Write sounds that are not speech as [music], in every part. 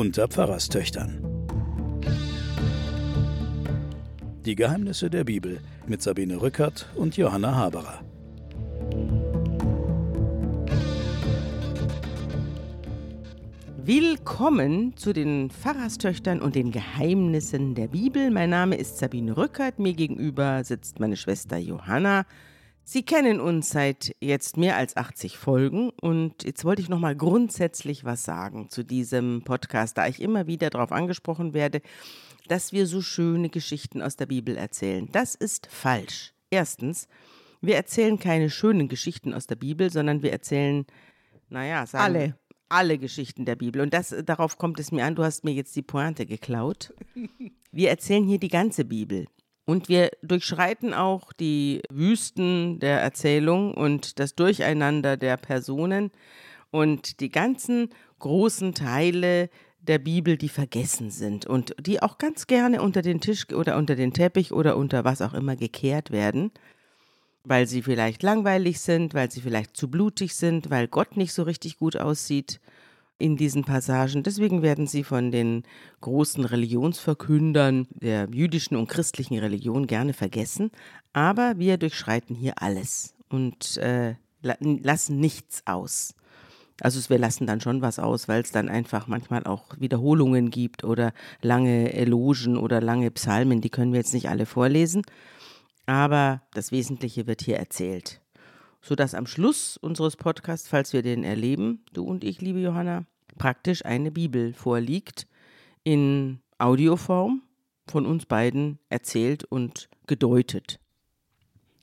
unter Pfarrerstöchtern. Die Geheimnisse der Bibel mit Sabine Rückert und Johanna Haberer. Willkommen zu den Pfarrerstöchtern und den Geheimnissen der Bibel. Mein Name ist Sabine Rückert. Mir gegenüber sitzt meine Schwester Johanna. Sie kennen uns seit jetzt mehr als 80 Folgen und jetzt wollte ich noch mal grundsätzlich was sagen zu diesem Podcast, da ich immer wieder darauf angesprochen werde, dass wir so schöne Geschichten aus der Bibel erzählen. Das ist falsch. Erstens, wir erzählen keine schönen Geschichten aus der Bibel, sondern wir erzählen, naja, sagen Alle. alle Geschichten der Bibel. Und das, darauf kommt es mir an. Du hast mir jetzt die Pointe geklaut. Wir erzählen hier die ganze Bibel. Und wir durchschreiten auch die Wüsten der Erzählung und das Durcheinander der Personen und die ganzen großen Teile der Bibel, die vergessen sind und die auch ganz gerne unter den Tisch oder unter den Teppich oder unter was auch immer gekehrt werden, weil sie vielleicht langweilig sind, weil sie vielleicht zu blutig sind, weil Gott nicht so richtig gut aussieht in diesen Passagen. Deswegen werden sie von den großen Religionsverkündern der jüdischen und christlichen Religion gerne vergessen. Aber wir durchschreiten hier alles und äh, la lassen nichts aus. Also wir lassen dann schon was aus, weil es dann einfach manchmal auch Wiederholungen gibt oder lange Elogen oder lange Psalmen, die können wir jetzt nicht alle vorlesen. Aber das Wesentliche wird hier erzählt. Sodass am Schluss unseres Podcasts, falls wir den erleben, du und ich, liebe Johanna, praktisch eine Bibel vorliegt in Audioform von uns beiden erzählt und gedeutet.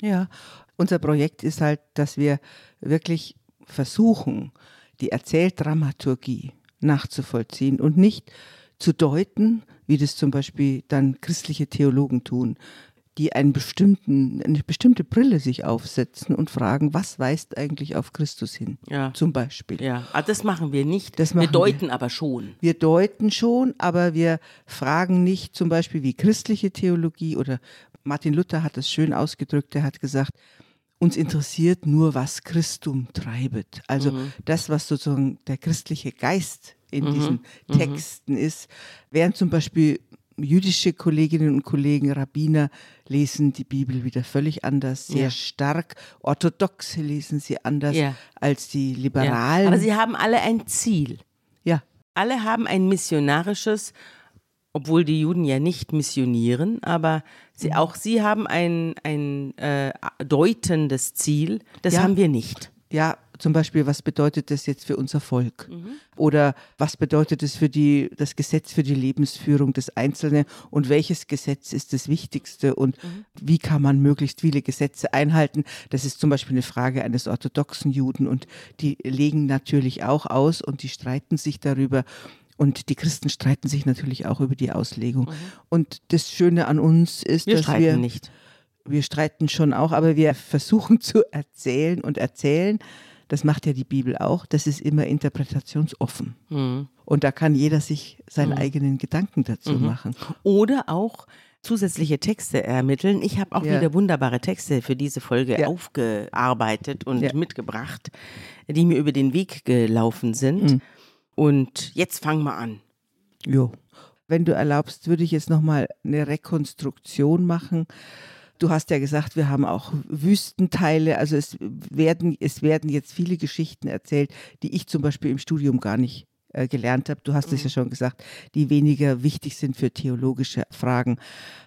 Ja, unser Projekt ist halt, dass wir wirklich versuchen, die Erzähldramaturgie nachzuvollziehen und nicht zu deuten, wie das zum Beispiel dann christliche Theologen tun, die einen bestimmten, eine bestimmte Brille sich aufsetzen und fragen, was weist eigentlich auf Christus hin? Ja. Zum Beispiel. Ja, aber das machen wir nicht. Das wir deuten wir. aber schon. Wir deuten schon, aber wir fragen nicht zum Beispiel wie christliche Theologie oder Martin Luther hat das schön ausgedrückt, er hat gesagt, uns interessiert nur, was Christum treibet. Also Mhm. das, was sozusagen der christliche Geist in Mhm. diesen Texten ist. Während zum Beispiel jüdische Kolleginnen und Kollegen, Rabbiner, lesen die Bibel wieder völlig anders, sehr Ja. stark. Orthodoxe lesen sie anders Ja. als die Ja. Liberalen. Aber sie haben alle ein Ziel. ja. Alle haben ein missionarisches, obwohl die Juden ja nicht missionieren, aber sie, auch sie haben ein, ein äh, deutendes Ziel. Das Ja. haben wir nicht. Ja, zum Beispiel, was bedeutet das jetzt für unser Volk? Mhm. Oder was bedeutet es für die, das Gesetz für die Lebensführung des Einzelnen und welches Gesetz ist das Wichtigste und Mhm. wie kann man möglichst viele Gesetze einhalten? Das ist zum Beispiel eine Frage eines orthodoxen Juden und die legen natürlich auch aus und die streiten sich darüber. Und die Christen streiten sich natürlich auch über die Auslegung. Und das Schöne an uns ist, Mhm. Wir dass streiten wir nicht. wir streiten schon auch, aber wir [laughs] versuchen zu erzählen und erzählen. Das macht ja die Bibel auch. Das ist immer interpretationsoffen. Mhm. Und da kann jeder sich seinen eigenen Gedanken dazu machen. Oder auch zusätzliche Texte ermitteln. Ich habe auch Ja. wieder wunderbare Texte für diese Folge Ja. aufgearbeitet und Ja. mitgebracht, die mir über den Weg gelaufen sind. Mhm. Und jetzt fangen wir an. Jo. Wenn du erlaubst, würde ich jetzt nochmal eine Rekonstruktion machen. Du hast ja gesagt, wir haben auch Wüstenteile. Also es werden, es werden jetzt viele Geschichten erzählt, die ich zum Beispiel im Studium gar nicht äh, gelernt habe. Du hast es ja schon gesagt, die weniger wichtig sind für theologische Fragen.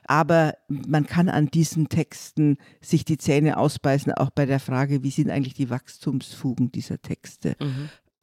Aber man kann an diesen Texten sich die Zähne ausbeißen, auch bei der Frage, wie sind eigentlich die Wachstumsfugen dieser Texte.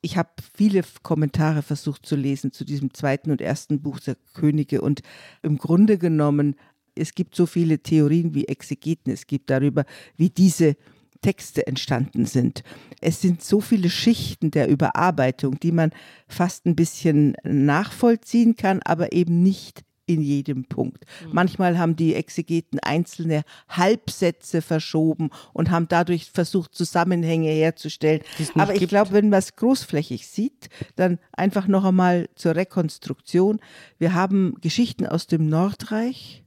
Ich habe viele Kommentare versucht zu lesen zu diesem zweiten und ersten Buch der Könige und im Grunde genommen, es gibt so viele Theorien wie Exegeten es gibt darüber, wie diese Texte entstanden sind. Es sind so viele Schichten der Überarbeitung, die man fast ein bisschen nachvollziehen kann, aber eben nicht in jedem Punkt. Manchmal haben die Exegeten einzelne Halbsätze verschoben und haben dadurch versucht, Zusammenhänge herzustellen. Aber ich glaube, wenn man es großflächig sieht, dann einfach noch einmal zur Rekonstruktion. Wir haben Geschichten aus dem Nordreich,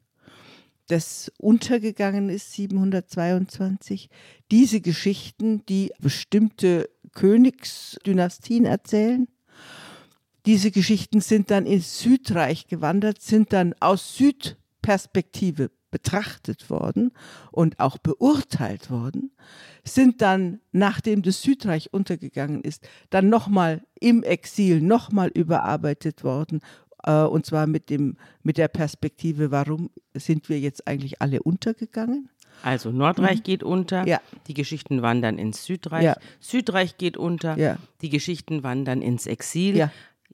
das untergegangen ist 722. Diese Geschichten, die bestimmte Königsdynastien erzählen, diese Geschichten sind dann ins Südreich gewandert, sind dann aus Südperspektive betrachtet worden und auch beurteilt worden, sind dann, nachdem das Südreich untergegangen ist, dann nochmal im Exil nochmal überarbeitet worden. Äh, und zwar mit, dem, mit der Perspektive, warum sind wir jetzt eigentlich alle untergegangen? Also Nordreich mhm. geht unter, ja. die Geschichten wandern ins Südreich, ja. Südreich geht unter, ja. die Geschichten wandern ins Exil.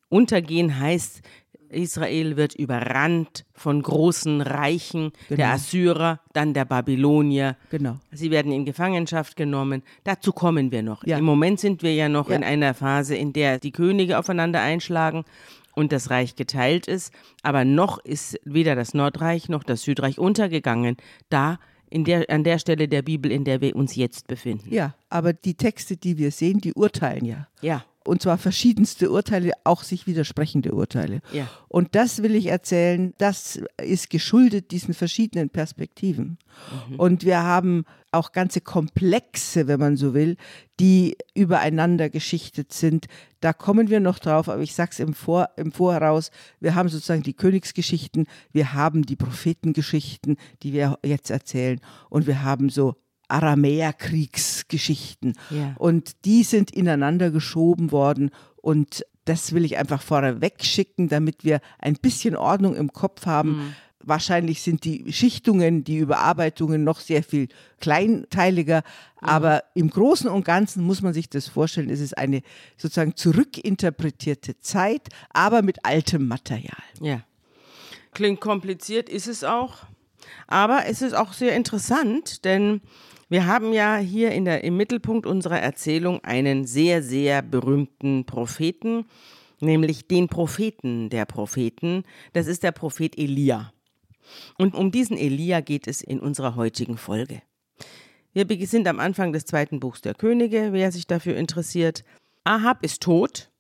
Untergehen heißt, Israel wird überrannt von großen Reichen, genau. der Assyrer, dann der Babylonier. Genau. Sie werden in Gefangenschaft genommen. Dazu kommen wir noch. Ja. Im Moment sind wir ja noch ja. in einer Phase, in der die Könige aufeinander einschlagen und das Reich geteilt ist. Aber noch ist weder das Nordreich noch das Südreich untergegangen. Da in der, an der Stelle der Bibel, in der wir uns jetzt befinden. Ja, aber die Texte, die wir sehen, die urteilen ja. Ja und zwar verschiedenste Urteile, auch sich widersprechende Urteile. Ja. Und das will ich erzählen, das ist geschuldet diesen verschiedenen Perspektiven. Mhm. Und wir haben auch ganze Komplexe, wenn man so will, die übereinander geschichtet sind. Da kommen wir noch drauf, aber ich sage es im, Vor, im Voraus, wir haben sozusagen die Königsgeschichten, wir haben die Prophetengeschichten, die wir jetzt erzählen und wir haben so Aramäerkriegsgeschichten. Ja. Und die sind ineinander geschoben worden und das will ich einfach vorweg schicken, damit wir ein bisschen Ordnung im Kopf haben. Mhm. Wahrscheinlich sind die Schichtungen, die Überarbeitungen noch sehr viel kleinteiliger, mhm. aber im Großen und Ganzen muss man sich das vorstellen, es ist eine sozusagen zurückinterpretierte Zeit, aber mit altem Material. Ja. Klingt kompliziert, ist es auch. Aber es ist auch sehr interessant, denn wir haben ja hier in der, im Mittelpunkt unserer Erzählung einen sehr, sehr berühmten Propheten, nämlich den Propheten der Propheten. Das ist der Prophet Elia. Und um diesen Elia geht es in unserer heutigen Folge. Wir sind am Anfang des zweiten Buchs der Könige, wer sich dafür interessiert. Ahab ist tot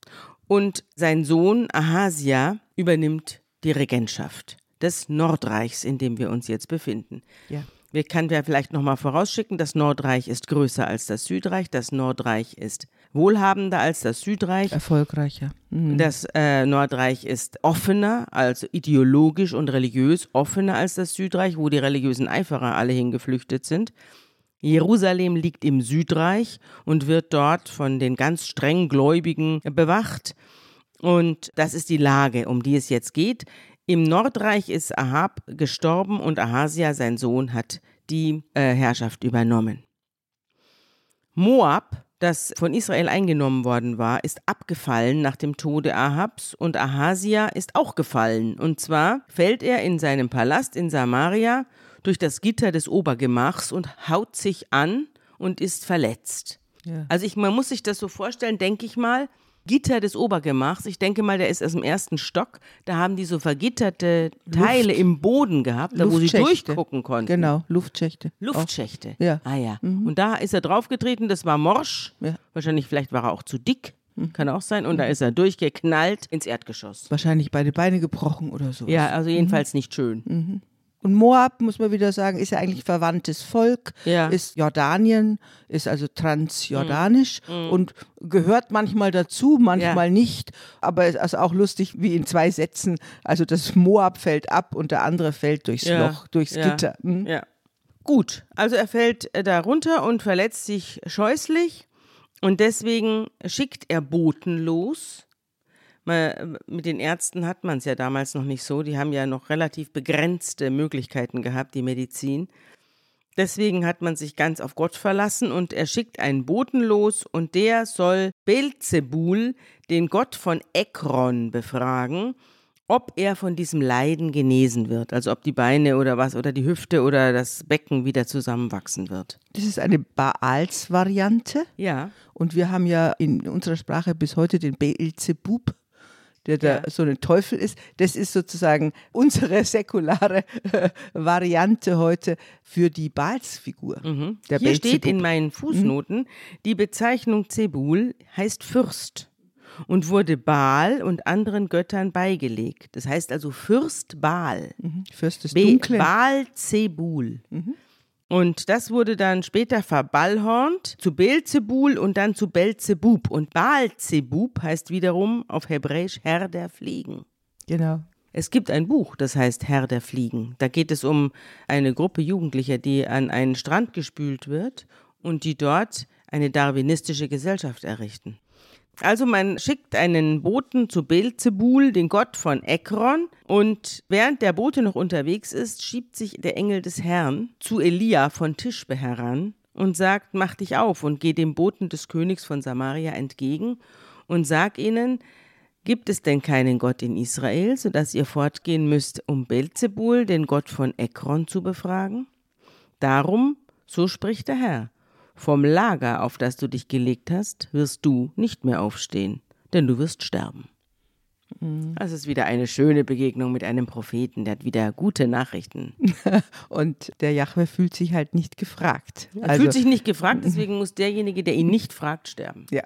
und sein Sohn Ahasia übernimmt die Regentschaft des Nordreichs, in dem wir uns jetzt befinden. Ja. Wir können ja vielleicht nochmal vorausschicken, das Nordreich ist größer als das Südreich, das Nordreich ist wohlhabender als das Südreich. Erfolgreicher. Mhm. Das äh, Nordreich ist offener, also ideologisch und religiös offener als das Südreich, wo die religiösen Eiferer alle hingeflüchtet sind. Jerusalem liegt im Südreich und wird dort von den ganz streng Gläubigen bewacht. Und das ist die Lage, um die es jetzt geht. Im Nordreich ist Ahab gestorben und Ahasia, sein Sohn, hat die äh, Herrschaft übernommen. Moab, das von Israel eingenommen worden war, ist abgefallen nach dem Tode Ahabs und Ahasia ist auch gefallen. Und zwar fällt er in seinem Palast in Samaria durch das Gitter des Obergemachs und haut sich an und ist verletzt. Ja. Also ich, man muss sich das so vorstellen, denke ich mal, Gitter des Obergemachs. Ich denke mal, der ist aus dem ersten Stock. Da haben die so vergitterte Teile Luft. im Boden gehabt, da wo sie durchgucken konnten. Genau, Luftschächte. Luftschächte. Auch. Ja. Ah ja. Mhm. Und da ist er draufgetreten, das war morsch. Ja. Wahrscheinlich, vielleicht war er auch zu dick. Mhm. Kann auch sein. Und mhm. da ist er durchgeknallt ins Erdgeschoss. Wahrscheinlich beide Beine gebrochen oder so. Ja, also jedenfalls mhm. nicht schön. Mhm. Und Moab, muss man wieder sagen, ist ja eigentlich verwandtes Volk, ja. ist Jordanien, ist also transjordanisch mhm. und gehört manchmal dazu, manchmal ja. nicht. Aber es ist auch lustig, wie in zwei Sätzen. Also das Moab fällt ab und der andere fällt durchs ja. Loch, durchs Gitter. Mhm. Ja. Gut, also er fällt äh, da runter und verletzt sich scheußlich. Und deswegen schickt er Boten los mit den Ärzten hat man es ja damals noch nicht so. Die haben ja noch relativ begrenzte Möglichkeiten gehabt, die Medizin. Deswegen hat man sich ganz auf Gott verlassen und er schickt einen Boten los und der soll Belzebul, den Gott von Ekron, befragen, ob er von diesem Leiden genesen wird. Also ob die Beine oder was oder die Hüfte oder das Becken wieder zusammenwachsen wird. Das ist eine Baals-Variante. Ja. Und wir haben ja in unserer Sprache bis heute den Beelzebub der da ja. so ein Teufel ist. Das ist sozusagen [laughs] unsere säkulare äh, Variante heute für die Balsfigur. Mhm. Hier Belzebub. steht in meinen Fußnoten, mhm. die Bezeichnung Zebul heißt Fürst und wurde Baal und anderen Göttern beigelegt. Das heißt also Fürst Baal. Mhm. Fürst des Dunklen. Baal Zebul. Mhm. Und das wurde dann später verballhornt zu Beelzebul und dann zu Belzebub. Und Baalzebub heißt wiederum auf Hebräisch Herr der Fliegen. Genau. Es gibt ein Buch, das heißt Herr der Fliegen. Da geht es um eine Gruppe Jugendlicher, die an einen Strand gespült wird und die dort eine darwinistische Gesellschaft errichten. Also man schickt einen Boten zu Beelzebul, den Gott von Ekron, und während der Bote noch unterwegs ist, schiebt sich der Engel des Herrn zu Elia von Tischbe heran und sagt, mach dich auf und geh dem Boten des Königs von Samaria entgegen und sag ihnen, gibt es denn keinen Gott in Israel, sodass ihr fortgehen müsst, um Beelzebul, den Gott von Ekron, zu befragen? Darum, so spricht der Herr, vom Lager, auf das du dich gelegt hast, wirst du nicht mehr aufstehen, denn du wirst sterben. Das ist wieder eine schöne Begegnung mit einem Propheten, der hat wieder gute Nachrichten. [laughs] Und der Jahwe fühlt sich halt nicht gefragt. Er fühlt sich nicht gefragt, deswegen [laughs] muss derjenige, der ihn nicht fragt, sterben. Ja.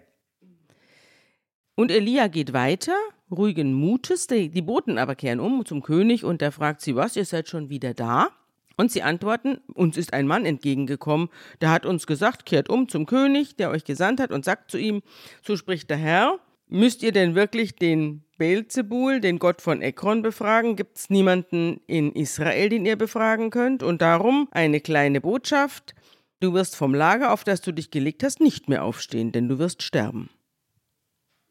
Und Elia geht weiter, ruhigen Mutes, die, die Boten aber kehren um zum König und der fragt sie, was, ihr seid schon wieder da? Und sie antworten, uns ist ein Mann entgegengekommen, der hat uns gesagt, kehrt um zum König, der euch gesandt hat und sagt zu ihm, so spricht der Herr, müsst ihr denn wirklich den Beelzebul, den Gott von Ekron, befragen? Gibt es niemanden in Israel, den ihr befragen könnt? Und darum eine kleine Botschaft, du wirst vom Lager, auf das du dich gelegt hast, nicht mehr aufstehen, denn du wirst sterben.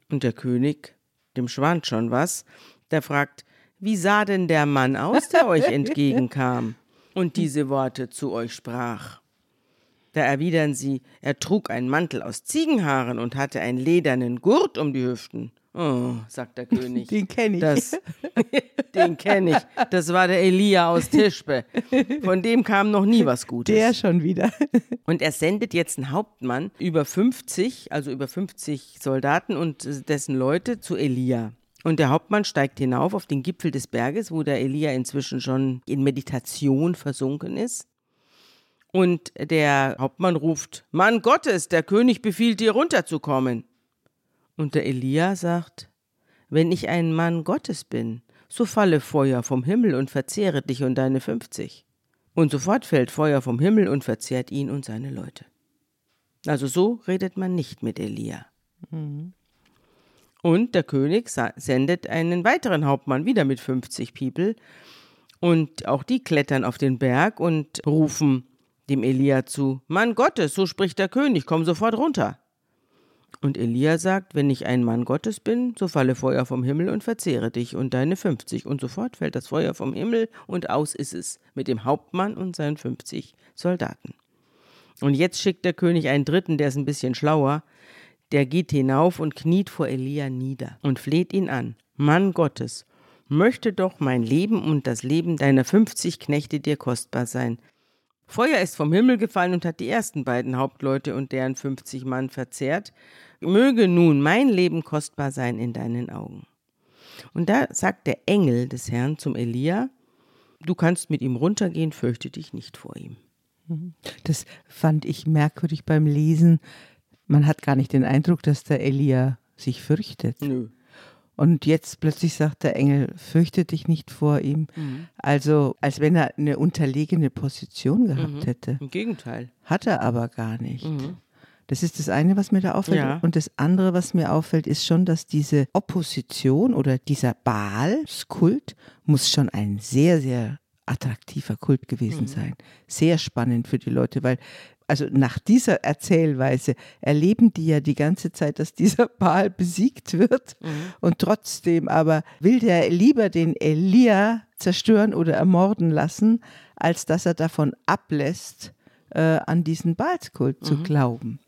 Und der König, dem schwant schon was, der fragt, wie sah denn der Mann aus, der euch [laughs] entgegenkam und diese Worte zu euch sprach? Da erwidern sie, er trug einen Mantel aus Ziegenhaaren und hatte einen ledernen Gurt um die Hüften. Oh, sagt der [laughs] König. Den kenne ich. Das, [laughs] den kenne ich. Das war der Elia aus Tischbe. Von dem kam noch nie was Gutes. Der schon wieder. [laughs] Und er sendet jetzt einen Hauptmann über 50, also über 50 Soldaten und dessen Leute zu Elia. Und der Hauptmann steigt hinauf auf den Gipfel des Berges, wo der Elia inzwischen schon in Meditation versunken ist. Und der Hauptmann ruft, Mann Gottes, der König befiehlt dir runterzukommen. Und der Elia sagt, wenn ich ein Mann Gottes bin, so falle Feuer vom Himmel und verzehre dich und deine fünfzig. Und sofort fällt Feuer vom Himmel und verzehrt ihn und seine Leute. Also so redet man nicht mit Elia. Mhm. Und der König sendet einen weiteren Hauptmann wieder mit 50 People. Und auch die klettern auf den Berg und rufen dem Elia zu: Mann Gottes, so spricht der König, komm sofort runter. Und Elia sagt, wenn ich ein Mann Gottes bin, so falle Feuer vom Himmel und verzehre dich und deine 50. Und sofort fällt das Feuer vom Himmel und aus ist es mit dem Hauptmann und seinen 50 Soldaten. Und jetzt schickt der König einen Dritten, der ist ein bisschen schlauer, der geht hinauf und kniet vor Elia nieder und fleht ihn an. Mann Gottes, möchte doch mein Leben und das Leben deiner 50 Knechte dir kostbar sein. Feuer ist vom Himmel gefallen und hat die ersten beiden Hauptleute und deren 50 Mann verzehrt. Möge nun mein Leben kostbar sein in deinen Augen. Und da sagt der Engel des Herrn zum Elia, du kannst mit ihm runtergehen, fürchte dich nicht vor ihm. Das fand ich merkwürdig beim Lesen. Man hat gar nicht den Eindruck, dass der Elia sich fürchtet. Nö. Und jetzt plötzlich sagt der Engel, fürchte dich nicht vor ihm. Mhm. Also, als wenn er eine unterlegene Position gehabt Mhm. hätte. Im Gegenteil. Hat er aber gar nicht. Mhm. Das ist das eine, was mir da auffällt. Ja. Und das andere, was mir auffällt, ist schon, dass diese Opposition oder dieser Baalskult muss schon ein sehr, sehr attraktiver Kult gewesen sein. Sehr spannend für die Leute, weil also nach dieser Erzählweise erleben die ja die ganze Zeit, dass dieser [laughs] Baal besiegt wird und trotzdem aber will der lieber den Elia zerstören oder ermorden lassen, als dass er davon ablässt, äh, an diesen Baalskult zu glauben.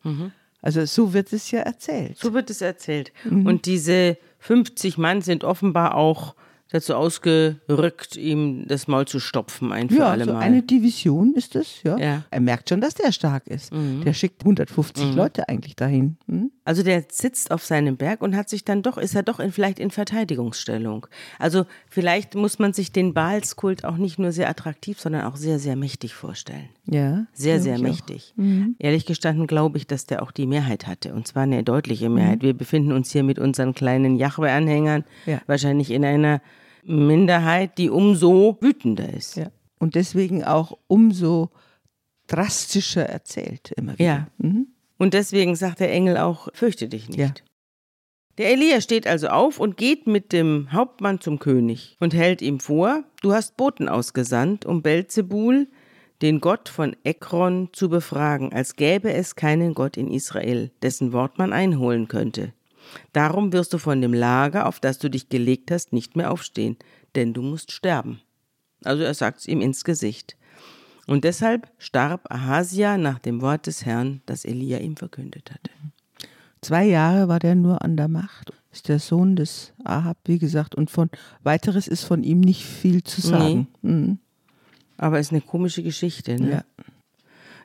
Also so wird es ja erzählt. So wird es erzählt. Und diese 50 Mann sind offenbar auch dazu ausgerückt, ihm das Maul zu stopfen, ein für ja, alle so Mal. eine Division ist es, ja. Ja. Mhm. Er merkt schon, dass der stark ist. Der schickt 150 Leute eigentlich dahin. Hm? Also der sitzt auf seinem Berg und hat sich dann doch, ist er doch in, vielleicht in Verteidigungsstellung. Also vielleicht muss man sich den Baalskult auch nicht nur sehr attraktiv, sondern auch sehr, sehr mächtig vorstellen. Ja. Sehr, sehr mächtig. Ehrlich gestanden glaube ich, dass der auch die Mehrheit hatte. Und zwar eine deutliche Mehrheit. Wir befinden uns hier mit unseren kleinen Jahwe-Anhängern Ja. wahrscheinlich in einer Minderheit, die umso wütender ist. Ja. Und deswegen auch umso drastischer erzählt immer wieder. Ja. Mhm. Und deswegen sagt der Engel auch, fürchte dich nicht. Ja. Der Elia steht also auf und geht mit dem Hauptmann zum König und hält ihm vor, du hast Boten ausgesandt, um Belzebul, den Gott von Ekron, zu befragen, als gäbe es keinen Gott in Israel, dessen Wort man einholen könnte. Darum wirst du von dem Lager, auf das du dich gelegt hast, nicht mehr aufstehen, denn du musst sterben. Also er sagt's ihm ins Gesicht. Und deshalb starb Ahasia nach dem Wort des Herrn, das Elia ihm verkündet hatte. Zwei Jahre war der nur an der Macht. Ist der Sohn des Ahab, wie gesagt, und von weiteres ist von ihm nicht viel zu sagen. Mhm. Aber ist eine komische Geschichte, ne? Ja.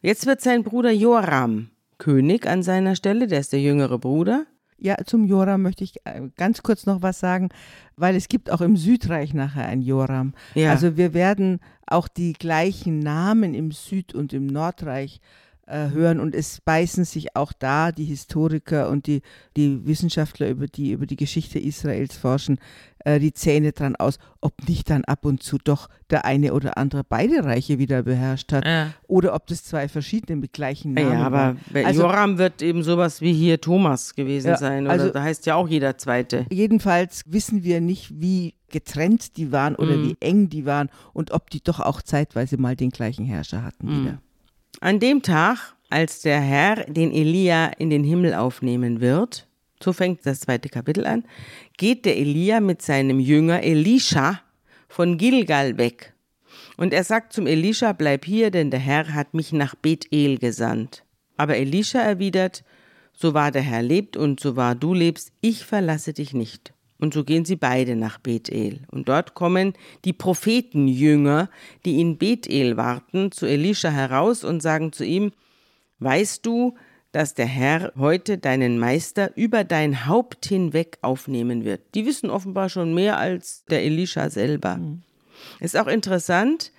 Jetzt wird sein Bruder Joram König an seiner Stelle, der ist der jüngere Bruder. Ja, zum Joram möchte ich äh, ganz kurz noch was sagen, weil es gibt auch im Südreich nachher ein Joram. Ja. Also wir werden auch die gleichen Namen im Süd- und im Nordreich äh, hören und es beißen sich auch da die Historiker und die, die Wissenschaftler, über die über die Geschichte Israels forschen, äh, die Zähne dran aus, ob nicht dann ab und zu doch der eine oder andere beide Reiche wieder beherrscht hat Ja. oder ob das zwei verschiedene mit gleichen Namen Ja, aber waren. Also- Joram wird eben sowas wie hier Thomas gewesen Ja, sein. Oder also- da heißt ja auch jeder Zweite. Jedenfalls wissen wir nicht, wie getrennt die waren oder Mhm. wie eng die waren und ob die doch auch zeitweise mal den gleichen Herrscher hatten Mhm. wieder. An dem Tag, als der Herr den Elia in den Himmel aufnehmen wird, so fängt das zweite Kapitel an, geht der Elia mit seinem Jünger Elisha von Gilgal weg. Und er sagt zum Elisha, bleib hier, denn der Herr hat mich nach Bethel gesandt. Aber Elisha erwidert, so wahr der Herr lebt und so wahr du lebst, ich verlasse dich nicht. Und so gehen sie beide nach Bethel. Und dort kommen die Prophetenjünger, die in Bethel warten, zu Elisha heraus und sagen zu ihm, Weißt du, dass der Herr heute deinen Meister über dein Haupt hinweg aufnehmen wird? Die wissen offenbar schon mehr als der Elisha selber. Ist auch interessant,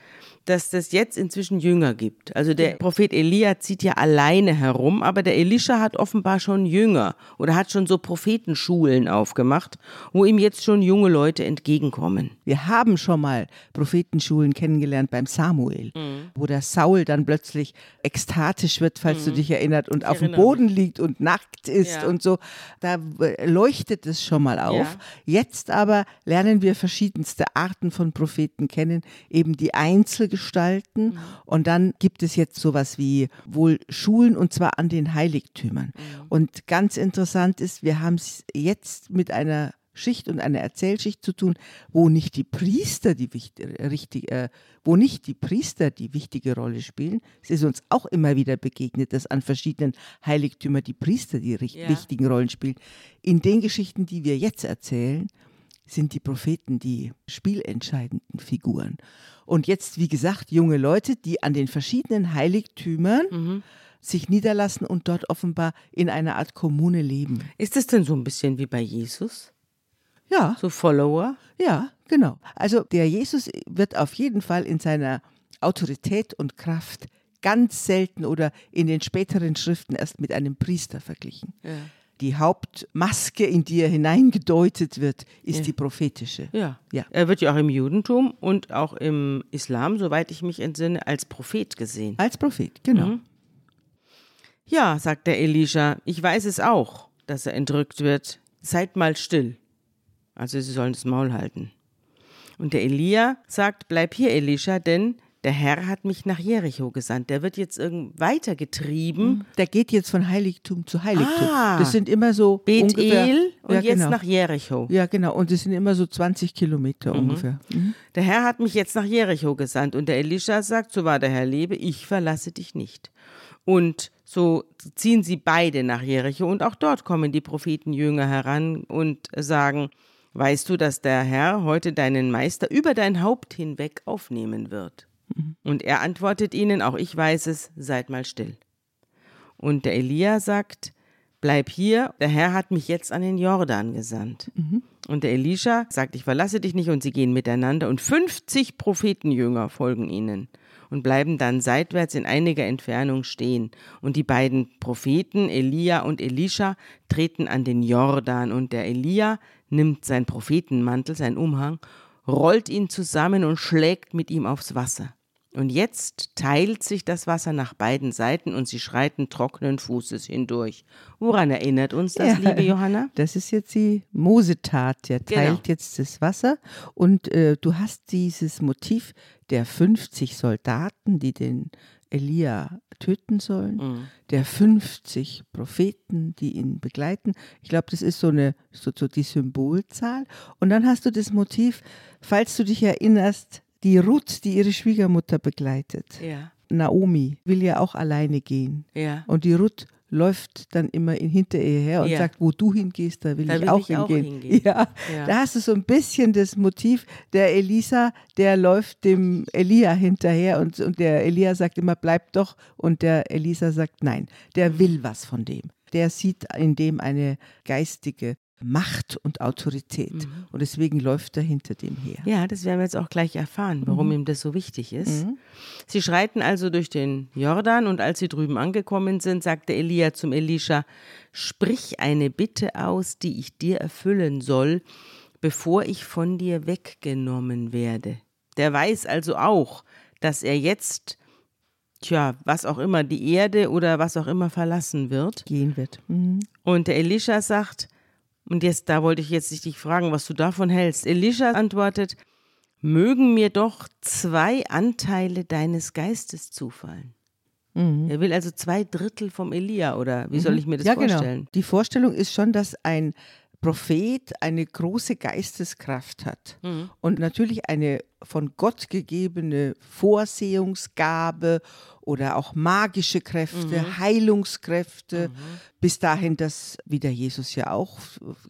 dass das jetzt inzwischen Jünger gibt. Also der Prophet Elia zieht ja alleine herum, aber der Elisha hat offenbar schon Jünger oder hat schon so Prophetenschulen aufgemacht, wo ihm jetzt schon junge Leute entgegenkommen. Wir haben schon mal Prophetenschulen kennengelernt beim Samuel, Mhm. wo der Saul dann plötzlich ekstatisch wird, falls du dich erinnerst, und auf dem Boden liegt und nackt ist Ja. und so. Da leuchtet es schon mal auf. Ja. Jetzt aber lernen wir verschiedenste Arten von Propheten kennen, eben die Einzelgestalten. Mhm. Und dann gibt es jetzt sowas wie wohl Schulen und zwar an den Heiligtümern. Mhm. Und ganz interessant ist, wir haben es jetzt mit einer Schicht und einer Erzählschicht zu tun, wo nicht die Priester die richtig, äh, wo nicht die Priester die wichtige Rolle spielen. Es ist uns auch immer wieder begegnet, dass an verschiedenen Heiligtümern die Priester die Ja. wichtigen Rollen spielen. In den Geschichten, die wir jetzt erzählen, sind die Propheten die spielentscheidenden Figuren. Und jetzt, wie gesagt, junge Leute, die an den verschiedenen Heiligtümern Mhm. sich niederlassen und dort offenbar in einer Art Kommune leben. Ist es denn so ein bisschen wie bei Jesus? Ja, So Follower? ja, genau. Also der Jesus wird auf jeden Fall in seiner Autorität und Kraft ganz selten oder in den späteren Schriften erst mit einem Priester verglichen. Die Hauptmaske, in die er hineingedeutet wird, ist Ja. die prophetische. Ja. Ja. Er wird ja auch im Judentum und auch im Islam, soweit ich mich entsinne, als Prophet gesehen. Als Prophet, genau. Mhm. Ja, sagt der Elisha, ich weiß es auch, dass er entrückt wird. Seid mal still. Also sie sollen das Maul halten. Und der Elia sagt, bleib hier, Elisha, denn der Herr hat mich nach Jericho gesandt. Der wird jetzt irgend weitergetrieben. Der geht jetzt von Heiligtum zu Heiligtum. Ah. das sind immer so Bethel und ja, jetzt genau. nach Jericho. Ja, genau. Und es sind immer so 20 Kilometer ungefähr. Mhm. Der Herr hat mich jetzt nach Jericho gesandt und der Elisha sagt, so wahr der Herr lebe, ich verlasse dich nicht. Und so ziehen sie beide nach Jericho und auch dort kommen die Prophetenjünger heran und sagen, weißt du, dass der Herr heute deinen Meister über dein Haupt hinweg aufnehmen wird? Und er antwortet ihnen, auch ich weiß es, seid mal still. Und der Elia sagt, bleib hier, der Herr hat mich jetzt an den Jordan gesandt. Und der Elisha sagt, ich verlasse dich nicht und sie gehen miteinander und 50 Prophetenjünger folgen ihnen und bleiben dann seitwärts in einiger Entfernung stehen. Und die beiden Propheten, Elia und Elisha, treten an den Jordan und der Elia nimmt sein Prophetenmantel, sein Umhang, rollt ihn zusammen und schlägt mit ihm aufs Wasser. Und jetzt teilt sich das Wasser nach beiden Seiten und sie schreiten trockenen Fußes hindurch. Woran erinnert uns das, Ja, liebe Johanna? Das ist jetzt die Mosetat, der Genau. teilt jetzt das Wasser und äh, du hast dieses Motiv der 50 Soldaten, die den Elia töten sollen, Mhm. der 50 Propheten, die ihn begleiten. Ich glaube, das ist so eine so, so die Symbolzahl. Und dann hast du das Motiv, falls du dich erinnerst, die Ruth, die ihre Schwiegermutter begleitet. Ja, Naomi will ja auch alleine gehen. ja. Und die Ruth läuft dann immer in, hinter ihr her und Ja. sagt, wo du hingehst, da will, Da ich, will auch ich auch hingehen. hingehen. Ja, Ja. da hast du so ein bisschen das Motiv, der Elisa, der läuft dem Elia hinterher und, und der Elia sagt immer, bleib doch. Und der Elisa sagt, nein, der will was von dem. Der sieht in dem eine geistige Macht und Autorität. Und deswegen läuft er hinter dem her. Ja, das werden wir jetzt auch gleich erfahren, warum ihm das so wichtig ist. Sie schreiten also durch den Jordan und als sie drüben angekommen sind, sagte Elia zum Elisha, sprich eine Bitte aus, die ich dir erfüllen soll, bevor ich von dir weggenommen werde. Der weiß also auch, dass er jetzt, tja, was auch immer, die Erde oder was auch immer verlassen wird. Gehen wird. Mhm. Und der Elisha sagt, und jetzt, da wollte ich jetzt dich fragen, was du davon hältst. Elisha antwortet, mögen mir doch zwei Anteile deines Geistes zufallen. Er will also zwei Drittel vom Elia, oder wie soll ich mir das ja, vorstellen? Genau. Die Vorstellung ist schon, dass ein Prophet eine große Geisteskraft hat Mhm. und natürlich eine von Gott gegebene Vorsehungsgabe oder auch magische Kräfte, Mhm. Heilungskräfte, bis dahin, dass, wie der Jesus ja auch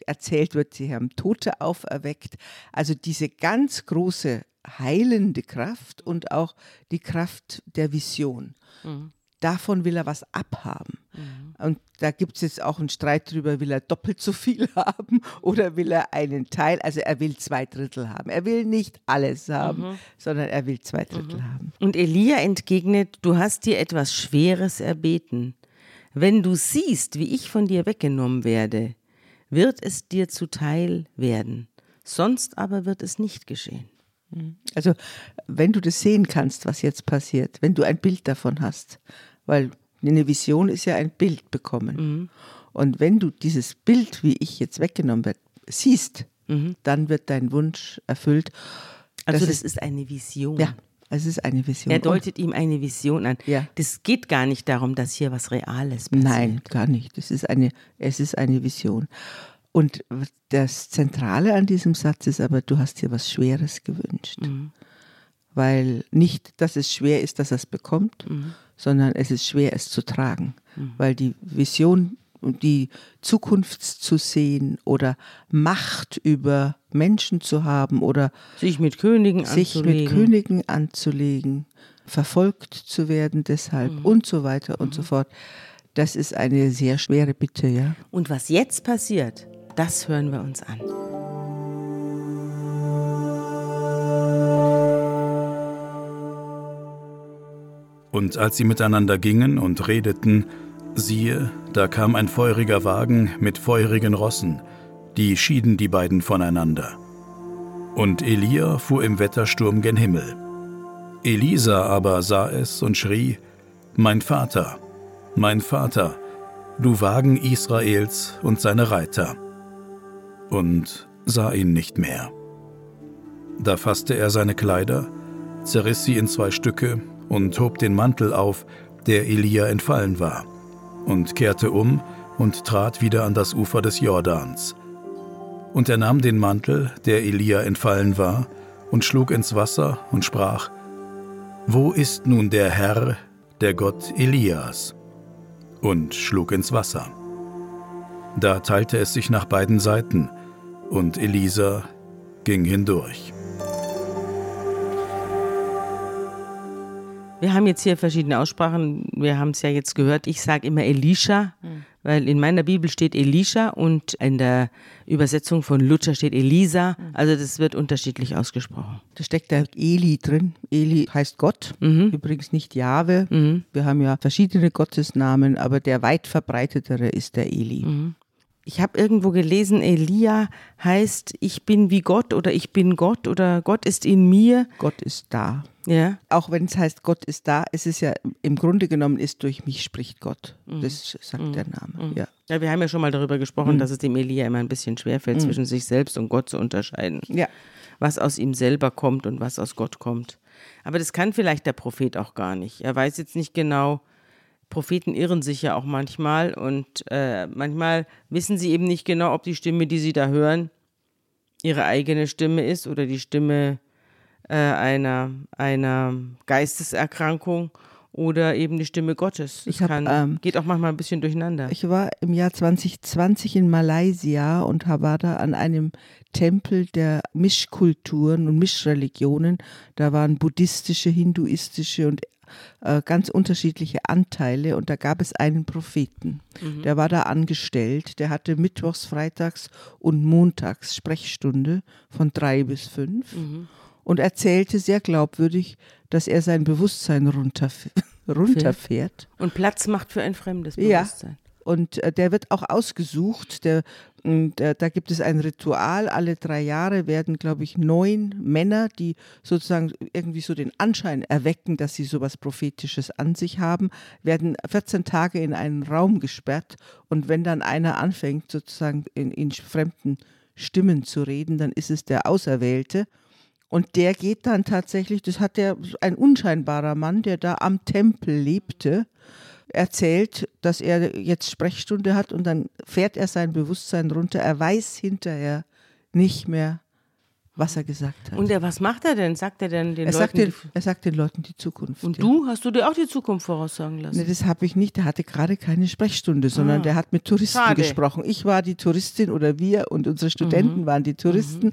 erzählt wird, sie haben Tote auferweckt. Also diese ganz große heilende Kraft und auch die Kraft der Vision. Davon will er was abhaben. Und da gibt es jetzt auch einen Streit drüber, will er doppelt so viel [laughs] haben oder will er einen Teil, also er will zwei Drittel haben. Er will nicht alles haben, sondern er will zwei Drittel haben. Und Elia entgegnet, du hast dir etwas Schweres erbeten. Wenn du siehst, wie ich von dir weggenommen werde, wird es dir zuteil werden. Sonst aber wird es nicht geschehen. Also wenn du das sehen kannst, was jetzt passiert, wenn du ein Bild davon hast, weil eine Vision ist ja ein Bild bekommen. Und wenn du dieses Bild, wie ich jetzt weggenommen werde, siehst, dann wird dein Wunsch erfüllt. Also Das das, ist- eine Vision. Ja, es ist eine Vision. Er deutet ihm eine Vision an. Ja. Das geht gar nicht darum, dass hier was Reales Und, passiert. nein, gar nicht. Es ist eine, es ist eine Vision. Und das Zentrale an diesem Satz ist aber, du hast dir was Schweres gewünscht. Weil nicht, dass es schwer ist, dass er es bekommt, sondern es ist schwer, es zu tragen. Weil die Vision und die Zukunft zu sehen oder Macht über Menschen zu haben oder Sich mit Königen sich anzulegen. mit Königen anzulegen, verfolgt zu werden deshalb und so weiter und so fort. Das ist eine sehr schwere Bitte, ja. Und was jetzt passiert, das hören wir uns an. Und als sie miteinander gingen und redeten, siehe, da kam ein feuriger Wagen mit feurigen Rossen, die schieden die beiden voneinander. Und Elia fuhr im Wettersturm gen Himmel. Elisa aber sah es und schrie, Mein Vater, mein Vater, du Wagen Israels und seine Reiter. Und sah ihn nicht mehr. Da fasste er seine Kleider, zerriss sie in zwei Stücke und hob den Mantel auf, der Elia entfallen war, und kehrte um und trat wieder an das Ufer des Jordans. Und er nahm den Mantel, der Elia entfallen war, und schlug ins Wasser und sprach, Wo ist nun der Herr, der Gott Elias? Und schlug ins Wasser. Da teilte es sich nach beiden Seiten, und Elisa ging hindurch. Wir haben jetzt hier verschiedene Aussprachen. Wir haben es ja jetzt gehört. Ich sage immer Elisha, weil in meiner Bibel steht Elisha und in der Übersetzung von Luther steht Elisa. Also das wird unterschiedlich ausgesprochen. Da steckt der Eli drin. Eli heißt Gott, übrigens nicht Jahwe. Wir haben ja verschiedene Gottesnamen, aber der weit verbreitetere ist der Eli. Ich habe irgendwo gelesen, Elia heißt, ich bin wie Gott oder ich bin Gott oder Gott ist in mir. Gott ist da. Ja. Auch wenn es heißt, Gott ist da, es ist ja im Grunde genommen ist durch mich spricht Gott. Das sagt der Name. Ja. Ja, wir haben ja schon mal darüber gesprochen, dass es dem Elia immer ein bisschen schwerfällt, zwischen sich selbst und Gott zu unterscheiden. ja. Was aus ihm selber kommt und was aus Gott kommt. Aber das kann vielleicht der Prophet auch gar nicht. Er weiß jetzt nicht genau, Propheten irren sich ja auch manchmal und äh, manchmal wissen sie eben nicht genau, ob die Stimme, die sie da hören, ihre eigene Stimme ist oder die Stimme äh, einer, einer Geisteserkrankung oder eben die Stimme Gottes. Das Ich hab, kann, ähm, geht auch manchmal ein bisschen durcheinander. Ich war im Jahr 2020 in Malaysia und war da an einem Tempel der Mischkulturen und Mischreligionen. Da waren buddhistische, hinduistische und äh, ganz unterschiedliche Anteile und da gab es einen Propheten. Der war da angestellt. Der hatte mittwochs, freitags und montags Sprechstunde von drei bis fünf und erzählte sehr glaubwürdig, dass er sein Bewusstsein runterf [laughs] runterfährt. und Platz macht für ein fremdes Ja. Und äh, der wird auch ausgesucht. Der, mh, der, da gibt es ein Ritual. Alle drei Jahre werden, glaube ich, neun Männer, die sozusagen irgendwie so den Anschein erwecken, dass sie sowas Prophetisches an sich haben, werden 14 Tage in einen Raum gesperrt. Und wenn dann einer anfängt, sozusagen in, in fremden Stimmen zu reden, dann ist es der Auserwählte. Und der geht dann tatsächlich, das hat der, ein unscheinbarer Mann, der da am Tempel lebte, erzählt, dass er jetzt Sprechstunde hat und dann fährt er sein Bewusstsein runter. Er weiß hinterher nicht mehr, was er gesagt hat. Und er, was macht er denn? Sagt er denn den er, Leuten? sagt den, er sagt den Leuten die Zukunft. und ja. du, hast du dir auch die Zukunft voraussagen lassen? Nee, das habe ich nicht. Der hatte gerade keine Sprechstunde, sondern der hat mit Touristen Ah. Schade. gesprochen. Ich war die Touristin oder wir und unsere Studenten Mhm. waren die Touristen.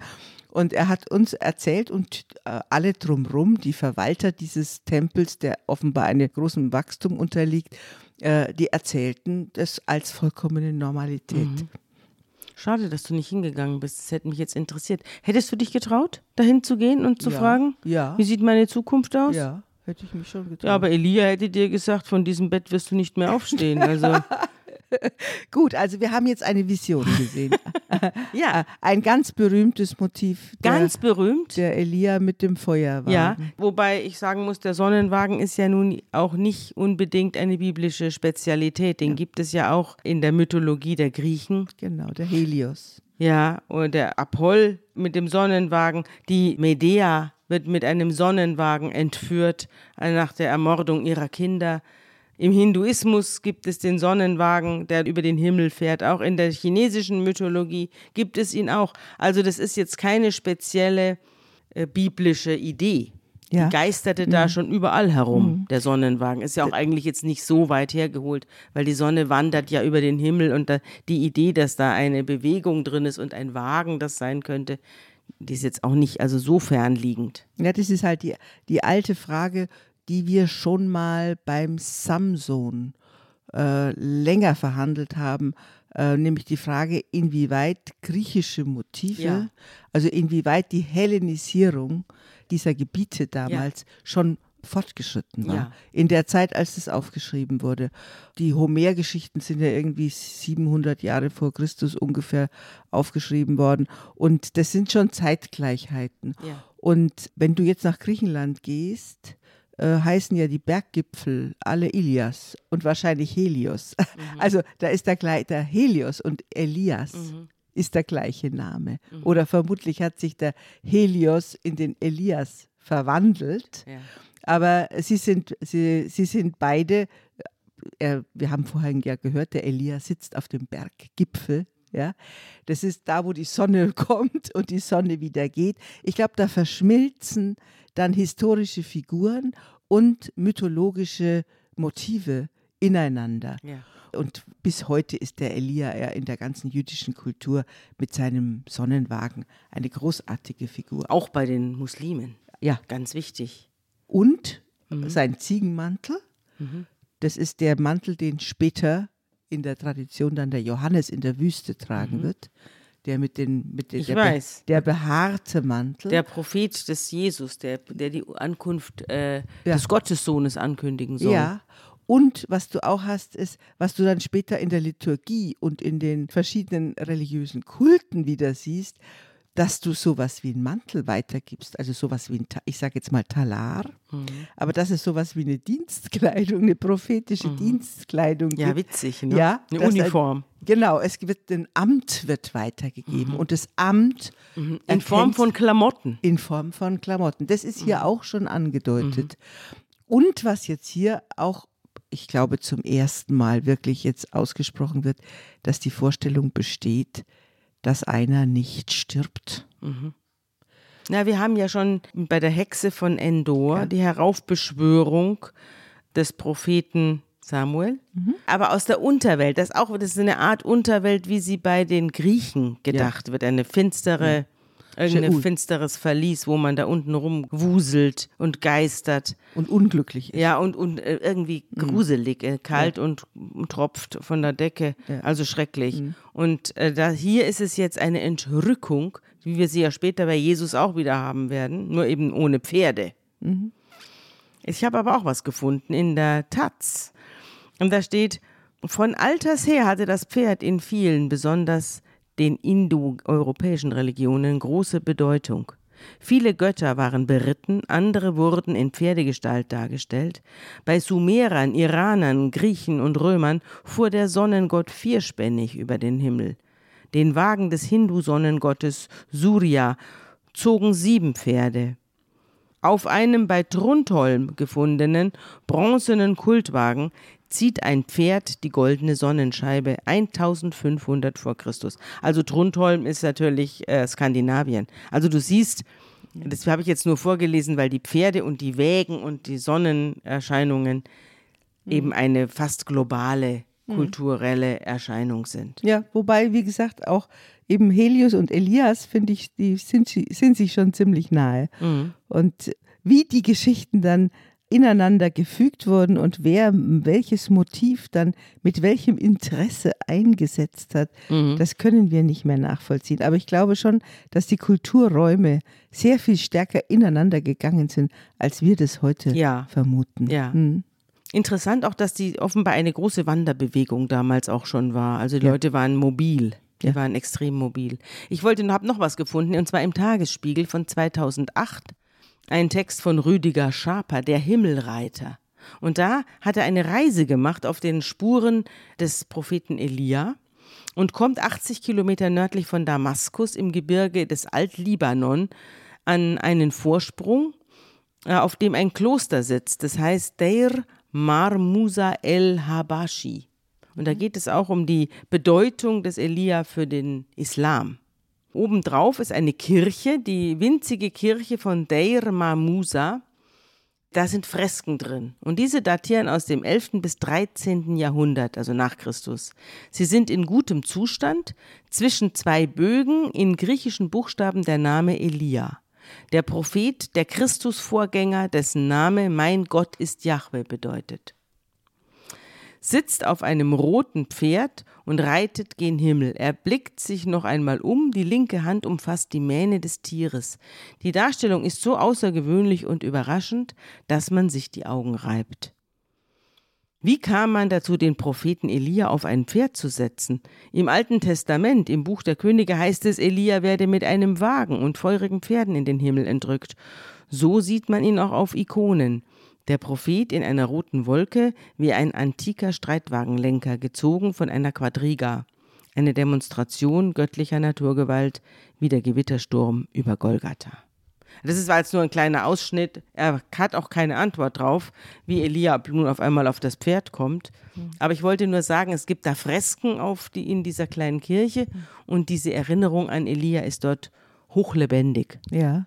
Und er hat uns erzählt und äh, alle drumrum, die Verwalter dieses Tempels, der offenbar einem großen Wachstum unterliegt, äh, die erzählten das als vollkommene Normalität. Mhm. Schade, dass du nicht hingegangen bist. Das hätte mich jetzt interessiert. Hättest du dich getraut, dahin zu gehen und zu Ja. fragen, Ja. wie sieht meine Zukunft aus? Ja, hätte ich mich schon getraut. Ja, aber Elia hätte dir gesagt, von diesem Bett wirst du nicht mehr aufstehen. Also, [laughs] [laughs] Gut, also wir haben jetzt eine Vision gesehen. [laughs] ja, Ein ganz berühmtes Motiv der, ganz berühmt. der Elia mit dem Feuerwagen. Ja, wobei ich sagen muss, der Sonnenwagen ist ja nun auch nicht unbedingt eine biblische Spezialität. Den gibt es ja auch in der Mythologie der Griechen. Genau, der Helios. Ja, und der Apoll mit dem Sonnenwagen. Die Medea wird mit einem Sonnenwagen entführt äh, nach der Ermordung ihrer Kinder. Im Hinduismus gibt es den Sonnenwagen, der über den Himmel fährt. Auch in der chinesischen Mythologie gibt es ihn auch. Also das ist jetzt keine spezielle äh, biblische Idee. Ja. Die geisterte da schon überall herum, der Sonnenwagen. Ist ja auch eigentlich jetzt nicht so weit hergeholt, weil die Sonne wandert ja über den Himmel und da, die Idee, dass da eine Bewegung drin ist und ein Wagen das sein könnte, die ist jetzt auch nicht also so fernliegend. Ja, das ist halt die, die alte Frage, die wir schon mal beim Samson äh, länger verhandelt haben, äh, nämlich die Frage, inwieweit griechische Motive, Ja. also inwieweit die Hellenisierung dieser Gebiete damals schon fortgeschritten war. Ja. In der Zeit, als es aufgeschrieben wurde. Die Homer-Geschichten sind ja irgendwie 700 Jahre vor Christus ungefähr aufgeschrieben worden. Und das sind schon Zeitgleichheiten. Ja. Und wenn du jetzt nach Griechenland gehst, äh, heißen ja die Berggipfel alle Ilias und wahrscheinlich Helios. [laughs] Also da ist der, der Helios und Elias ist der gleiche Name. Oder vermutlich hat sich der Helios in den Elias verwandelt. Ja. Aber sie sind, sie, sie sind beide, äh, wir haben vorhin ja gehört, der Elia sitzt auf dem Berggipfel. Ja, das ist da, wo die Sonne [laughs] kommt und die Sonne wieder geht. Ich glaube, da verschmilzen dann historische Figuren und mythologische Motive ineinander. Ja. Und bis heute ist der Elia ja in der ganzen jüdischen Kultur mit seinem Sonnenwagen eine großartige Figur. Auch bei den Muslimen. Ja, Ganz wichtig. und sein Ziegenmantel. Das ist der Mantel, den später in der Tradition dann der Johannes in der Wüste tragen wird. Der mit den, mit den Ich der, weiß. der behaarte Mantel. Der Prophet des Jesus, der, der die Ankunft äh, Ja. des Gottessohnes ankündigen soll. ja. Und was du auch hast, ist, was du dann später in der Liturgie und in den verschiedenen religiösen Kulten wieder siehst, dass du sowas wie einen Mantel weitergibst, also sowas wie ein, ich sage jetzt mal Talar, mhm. aber das ist sowas wie eine Dienstkleidung, eine prophetische mhm. Dienstkleidung. Ja, gibt. witzig, ne? Ja, eine Uniform. Ein, genau, es wird ein Amt wird weitergegeben mhm. und das Amt mhm. in Form von Klamotten. In Form von Klamotten. Das ist hier mhm. auch schon angedeutet. Mhm. Und was jetzt hier auch ich glaube, zum ersten Mal wirklich jetzt ausgesprochen wird, dass die Vorstellung besteht, dass einer nicht stirbt. Mhm. Na, wir haben ja schon bei der Hexe von Endor ja. die Heraufbeschwörung des Propheten Samuel, mhm. aber aus der Unterwelt. Das, auch, das ist eine Art Unterwelt, wie sie bei den Griechen gedacht ja. wird. Eine finstere Irgendein finsteres Verlies, wo man da unten rumwuselt und geistert. Und unglücklich ist. Ja, und, und äh, irgendwie mhm. gruselig, äh, kalt ja. und, und, tropft von der Decke. Ja. Also schrecklich. Mhm. Und äh, da, hier ist es jetzt eine Entrückung, wie wir sie ja später bei Jesus auch wieder haben werden, nur eben ohne Pferde. Mhm. Ich habe aber auch was gefunden in der Taz. Und da steht, von alters her hatte das Pferd in vielen, besonders den indoeuropäischen Religionen große Bedeutung. Viele Götter waren beritten, andere wurden in Pferdegestalt dargestellt. Bei Sumerern, Iranern, Griechen und Römern fuhr der Sonnengott vierspännig über den Himmel. Den Wagen des Hindu-Sonnengottes Surya zogen sieben Pferde. Auf einem bei Trundholm gefundenen bronzenen Kultwagen zieht ein Pferd die goldene Sonnenscheibe 1500 vor Christus. Also Trundholm ist natürlich äh, Skandinavien. Also du siehst, das habe ich jetzt nur vorgelesen, weil die Pferde und die Wägen und die Sonnenerscheinungen mhm. eben eine fast globale mhm. kulturelle Erscheinung sind. Ja, wobei, wie gesagt, auch eben Helios und Elias, finde ich, die sind, sind sich schon ziemlich nahe. Mhm. Und wie die Geschichten dann ineinander gefügt wurden und wer welches Motiv dann mit welchem Interesse eingesetzt hat, mhm. das können wir nicht mehr nachvollziehen. Aber ich glaube schon, dass die Kulturräume sehr viel stärker ineinander gegangen sind, als wir das heute ja. vermuten. Ja. Mhm. Interessant auch, dass die offenbar eine große Wanderbewegung damals auch schon war. Also die ja. Leute waren mobil. Die ja. waren extrem mobil. Ich wollte, habe noch was gefunden, und zwar im Tagesspiegel von 2008. Ein Text von Rüdiger Schaper, Der Himmelreiter. Und da hat er eine Reise gemacht auf den Spuren des Propheten Elia und kommt 80 Kilometer nördlich von Damaskus im Gebirge des Alt-Libanon an einen Vorsprung, äh, auf dem ein Kloster sitzt. Das heißt Deir Mar Musa el Habashi. Und da geht es auch um die Bedeutung des Elia für den Islam. Obendrauf ist eine Kirche, die winzige Kirche von Deir Mamusa. Da sind Fresken drin. Und diese datieren aus dem 11. bis 13. Jahrhundert, also nach Christus. Sie sind in gutem Zustand. Zwischen zwei Bögen in griechischen Buchstaben der Name Elia. Der Prophet, der Christusvorgänger, dessen Name Mein Gott ist Jahwe bedeutet sitzt auf einem roten Pferd und reitet gen Himmel. Er blickt sich noch einmal um, die linke Hand umfasst die Mähne des Tieres. Die Darstellung ist so außergewöhnlich und überraschend, dass man sich die Augen reibt. Wie kam man dazu, den Propheten Elia auf ein Pferd zu setzen? Im Alten Testament, im Buch der Könige heißt es, Elia werde mit einem Wagen und feurigen Pferden in den Himmel entrückt. So sieht man ihn auch auf Ikonen. Der Prophet in einer roten Wolke wie ein antiker Streitwagenlenker, gezogen von einer Quadriga. Eine Demonstration göttlicher Naturgewalt wie der Gewittersturm über Golgatha. Das ist jetzt nur ein kleiner Ausschnitt. Er hat auch keine Antwort drauf, wie Elia nun auf einmal auf das Pferd kommt. Aber ich wollte nur sagen, es gibt da Fresken auf die, in dieser kleinen Kirche und diese Erinnerung an Elia ist dort hochlebendig. Ja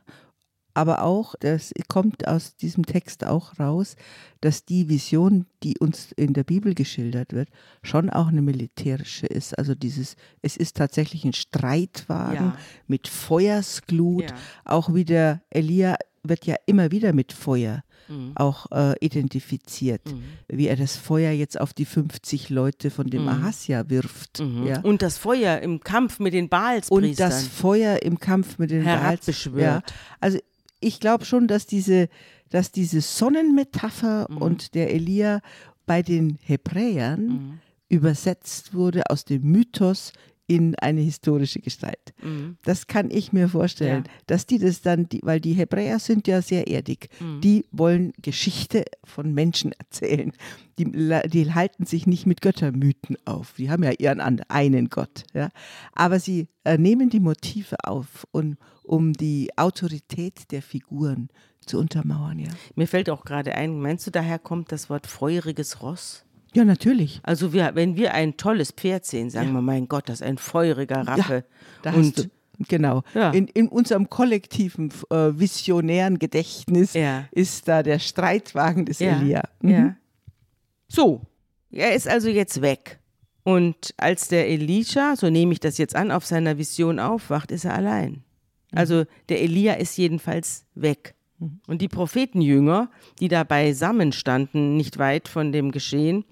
aber auch, das kommt aus diesem Text auch raus, dass die Vision, die uns in der Bibel geschildert wird, schon auch eine militärische ist. Also dieses, es ist tatsächlich ein Streitwagen ja. mit Feuersglut. Ja. Auch wieder, Elia wird ja immer wieder mit Feuer mhm. auch äh, identifiziert, mhm. wie er das Feuer jetzt auf die 50 Leute von dem mhm. Ahasja wirft. Mhm. Ja. Und das Feuer im Kampf mit den Baalspriestern. Und das Feuer im Kampf mit den Baals. Ja. Also ich glaube schon, dass diese, dass diese Sonnenmetapher mhm. und der Elia bei den Hebräern mhm. übersetzt wurde aus dem Mythos in eine historische Gestalt. Mhm. Das kann ich mir vorstellen, ja. dass die das dann, die, weil die Hebräer sind ja sehr erdig, mhm. die wollen Geschichte von Menschen erzählen. Die, die, halten sich nicht mit Göttermythen auf. Die haben ja ihren einen Gott. Ja? Aber sie äh, nehmen die Motive auf, und, um die Autorität der Figuren zu untermauern. Ja. Mir fällt auch gerade ein, meinst du, daher kommt das Wort feuriges Ross? Ja, natürlich. Also wir, wenn wir ein tolles Pferd sehen, sagen ja. wir, mein Gott, das ist ein feuriger Raffe. Ja, und genau. Ja. In, in unserem kollektiven äh, visionären Gedächtnis ja. ist da der Streitwagen des Elia. Mhm. Ja. So, er ist also jetzt weg. Und als der Elisha, so nehme ich das jetzt an, auf seiner Vision aufwacht, ist er allein. Mhm. Also der Elia ist jedenfalls weg. Mhm. Und die Prophetenjünger, die da beisammen standen, nicht weit von dem Geschehen,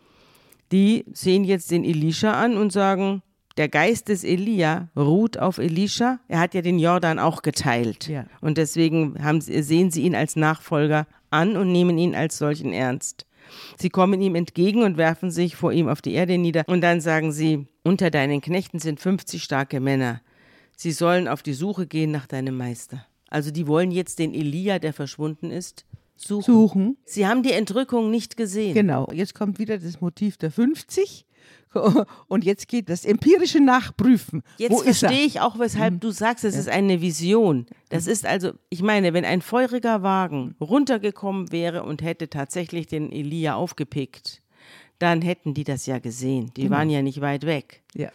die sehen jetzt den Elisha an und sagen, der Geist des Elia ruht auf Elisha. Er hat ja den Jordan auch geteilt. Ja. Und deswegen haben, sehen sie ihn als Nachfolger an und nehmen ihn als solchen ernst. Sie kommen ihm entgegen und werfen sich vor ihm auf die Erde nieder. Und dann sagen sie, unter deinen Knechten sind 50 starke Männer. Sie sollen auf die Suche gehen nach deinem Meister. Also die wollen jetzt den Elia, der verschwunden ist, suchen. suchen. Sie haben die Entrückung nicht gesehen. Genau, jetzt kommt wieder das Motiv der 50. [laughs] Und jetzt geht das empirische Nachprüfen. Jetzt verstehe ich auch, weshalb mhm. du sagst, es ja. ist eine Vision. Das mhm. ist also, ich meine, wenn ein feuriger Wagen runtergekommen wäre und hätte tatsächlich den Elia aufgepickt, dann hätten die das ja gesehen. Die genau. waren ja nicht weit weg. Ja.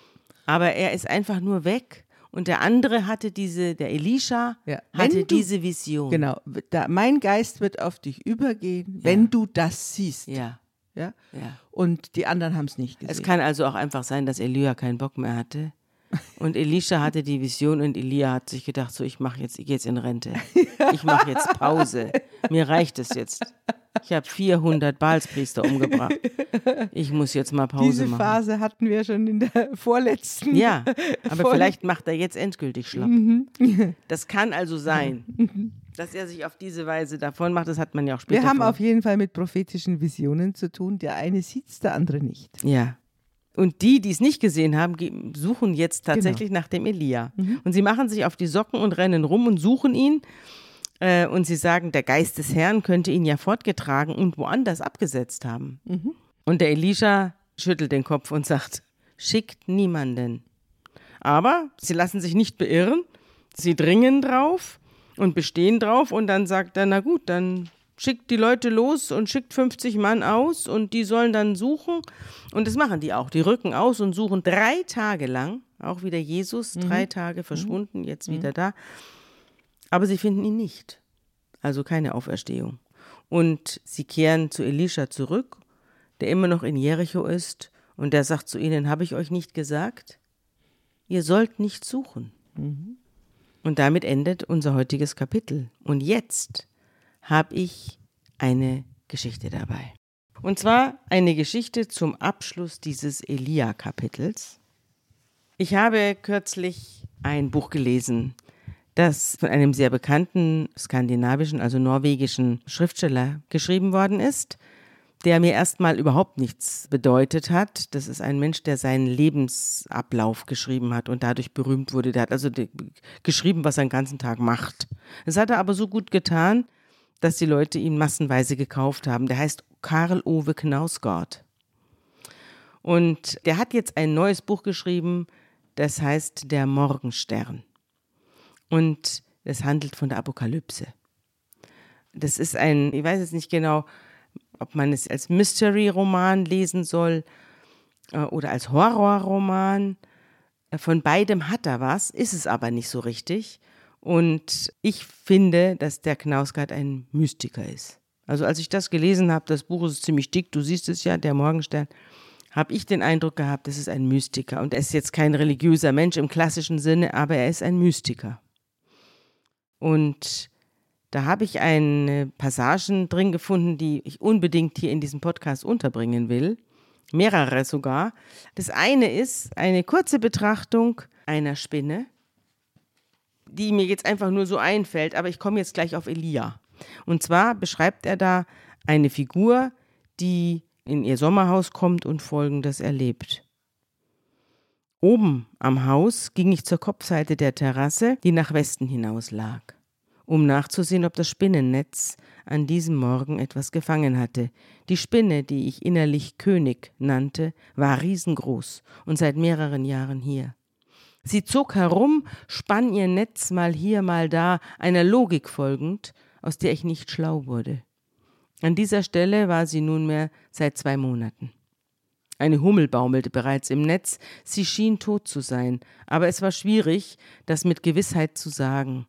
Aber er ist einfach nur weg und der andere hatte diese, der Elisha ja. hatte du, diese Vision. Genau, da, mein Geist wird auf dich übergehen, ja. wenn du das siehst. Ja. Ja? ja. Und die anderen haben es nicht gesehen. Es kann also auch einfach sein, dass Elia keinen Bock mehr hatte. Und Elisha hatte die Vision und Elia hat sich gedacht, so ich mache jetzt, ich gehe jetzt in Rente. [laughs] Ich mache jetzt Pause. Mir reicht es jetzt. Ich habe 400 Balspriester umgebracht. Ich muss jetzt mal Pause Diese machen. Diese Phase hatten wir schon in der vorletzten. Ja, aber Folge. vielleicht macht er jetzt endgültig schlapp. Mhm. Das kann also sein. Dass er sich auf diese Weise davon macht, das hat man ja auch später. Wir haben vor. auf jeden Fall mit prophetischen Visionen zu tun. Der eine sieht es, der andere nicht. Ja. Und die, die es nicht gesehen haben, suchen jetzt tatsächlich genau. nach dem Elia. Mhm. Und sie machen sich auf die Socken und rennen rum und suchen ihn. Äh, und sie sagen, der Geist des Herrn könnte ihn ja fortgetragen und woanders abgesetzt haben. Mhm. Und der Elisha schüttelt den Kopf und sagt, schickt niemanden. Aber sie lassen sich nicht beirren, sie dringen drauf und bestehen drauf und dann sagt er, na gut, dann schickt die Leute los und schickt 50 Mann aus und die sollen dann suchen. Und das machen die auch. Die rücken aus und suchen drei Tage lang, auch wieder Jesus, mhm. drei Tage verschwunden, jetzt mhm. wieder da. Aber sie finden ihn nicht. Also keine Auferstehung. Und sie kehren zu Elisha zurück, der immer noch in Jericho ist, und der sagt zu ihnen, habe ich euch nicht gesagt? Ihr sollt nicht suchen. Mhm. Und damit endet unser heutiges Kapitel. Und jetzt habe ich eine Geschichte dabei. Und zwar eine Geschichte zum Abschluss dieses Elia-Kapitels. Ich habe kürzlich ein Buch gelesen, das von einem sehr bekannten skandinavischen, also norwegischen Schriftsteller geschrieben worden ist, der mir erstmal überhaupt nichts bedeutet hat. Das ist ein Mensch, der seinen Lebensablauf geschrieben hat und dadurch berühmt wurde. Der hat also geschrieben, was er den ganzen Tag macht. Das hat er aber so gut getan, dass die Leute ihn massenweise gekauft haben. Der heißt Karl Ove Knausgård. Und der hat jetzt ein neues Buch geschrieben, das heißt Der Morgenstern. Und es handelt von der Apokalypse. Das ist ein, ich weiß jetzt nicht genau, ob man es als Mystery-Roman lesen soll äh, oder als Horrorroman. Äh, von beidem hat er was, ist es aber nicht so richtig. Und ich finde, dass der Knausgard ein Mystiker ist. Also als ich das gelesen habe, das Buch ist ziemlich dick, du siehst es ja, der Morgenstern, habe ich den Eindruck gehabt, das ist ein Mystiker. Und er ist jetzt kein religiöser Mensch im klassischen Sinne, aber er ist ein Mystiker. Und da habe ich eine Passagen drin gefunden, die ich unbedingt hier in diesem Podcast unterbringen will. Mehrere sogar. Das eine ist eine kurze Betrachtung einer Spinne, die mir jetzt einfach nur so einfällt, aber ich komme jetzt gleich auf Elia. Und zwar beschreibt er da eine Figur, die in ihr Sommerhaus kommt und Folgendes erlebt. Oben am Haus ging ich zur Kopfseite der Terrasse, die nach Westen hinaus lag, um nachzusehen, ob das Spinnennetz an diesem Morgen etwas gefangen hatte. Die Spinne, die ich innerlich König nannte, war riesengroß und seit mehreren Jahren hier. Sie zog herum, spann ihr Netz mal hier, mal da, einer Logik folgend, aus der ich nicht schlau wurde. An dieser Stelle war sie nunmehr seit zwei Monaten. Eine Hummel baumelte bereits im Netz, sie schien tot zu sein, aber es war schwierig, das mit Gewissheit zu sagen.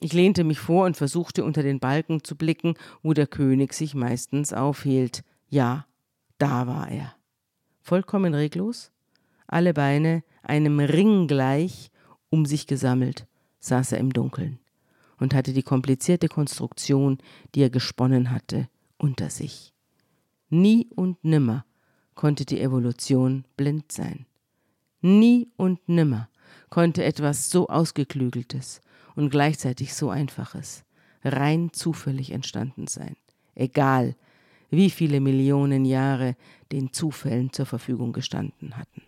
Ich lehnte mich vor und versuchte unter den Balken zu blicken, wo der König sich meistens aufhielt. Ja, da war er. Vollkommen reglos, alle Beine einem Ring gleich, um sich gesammelt, saß er im Dunkeln und hatte die komplizierte Konstruktion, die er gesponnen hatte, unter sich. Nie und nimmer konnte die Evolution blind sein. Nie und nimmer konnte etwas so Ausgeklügeltes und gleichzeitig so Einfaches rein zufällig entstanden sein, egal wie viele Millionen Jahre den Zufällen zur Verfügung gestanden hatten.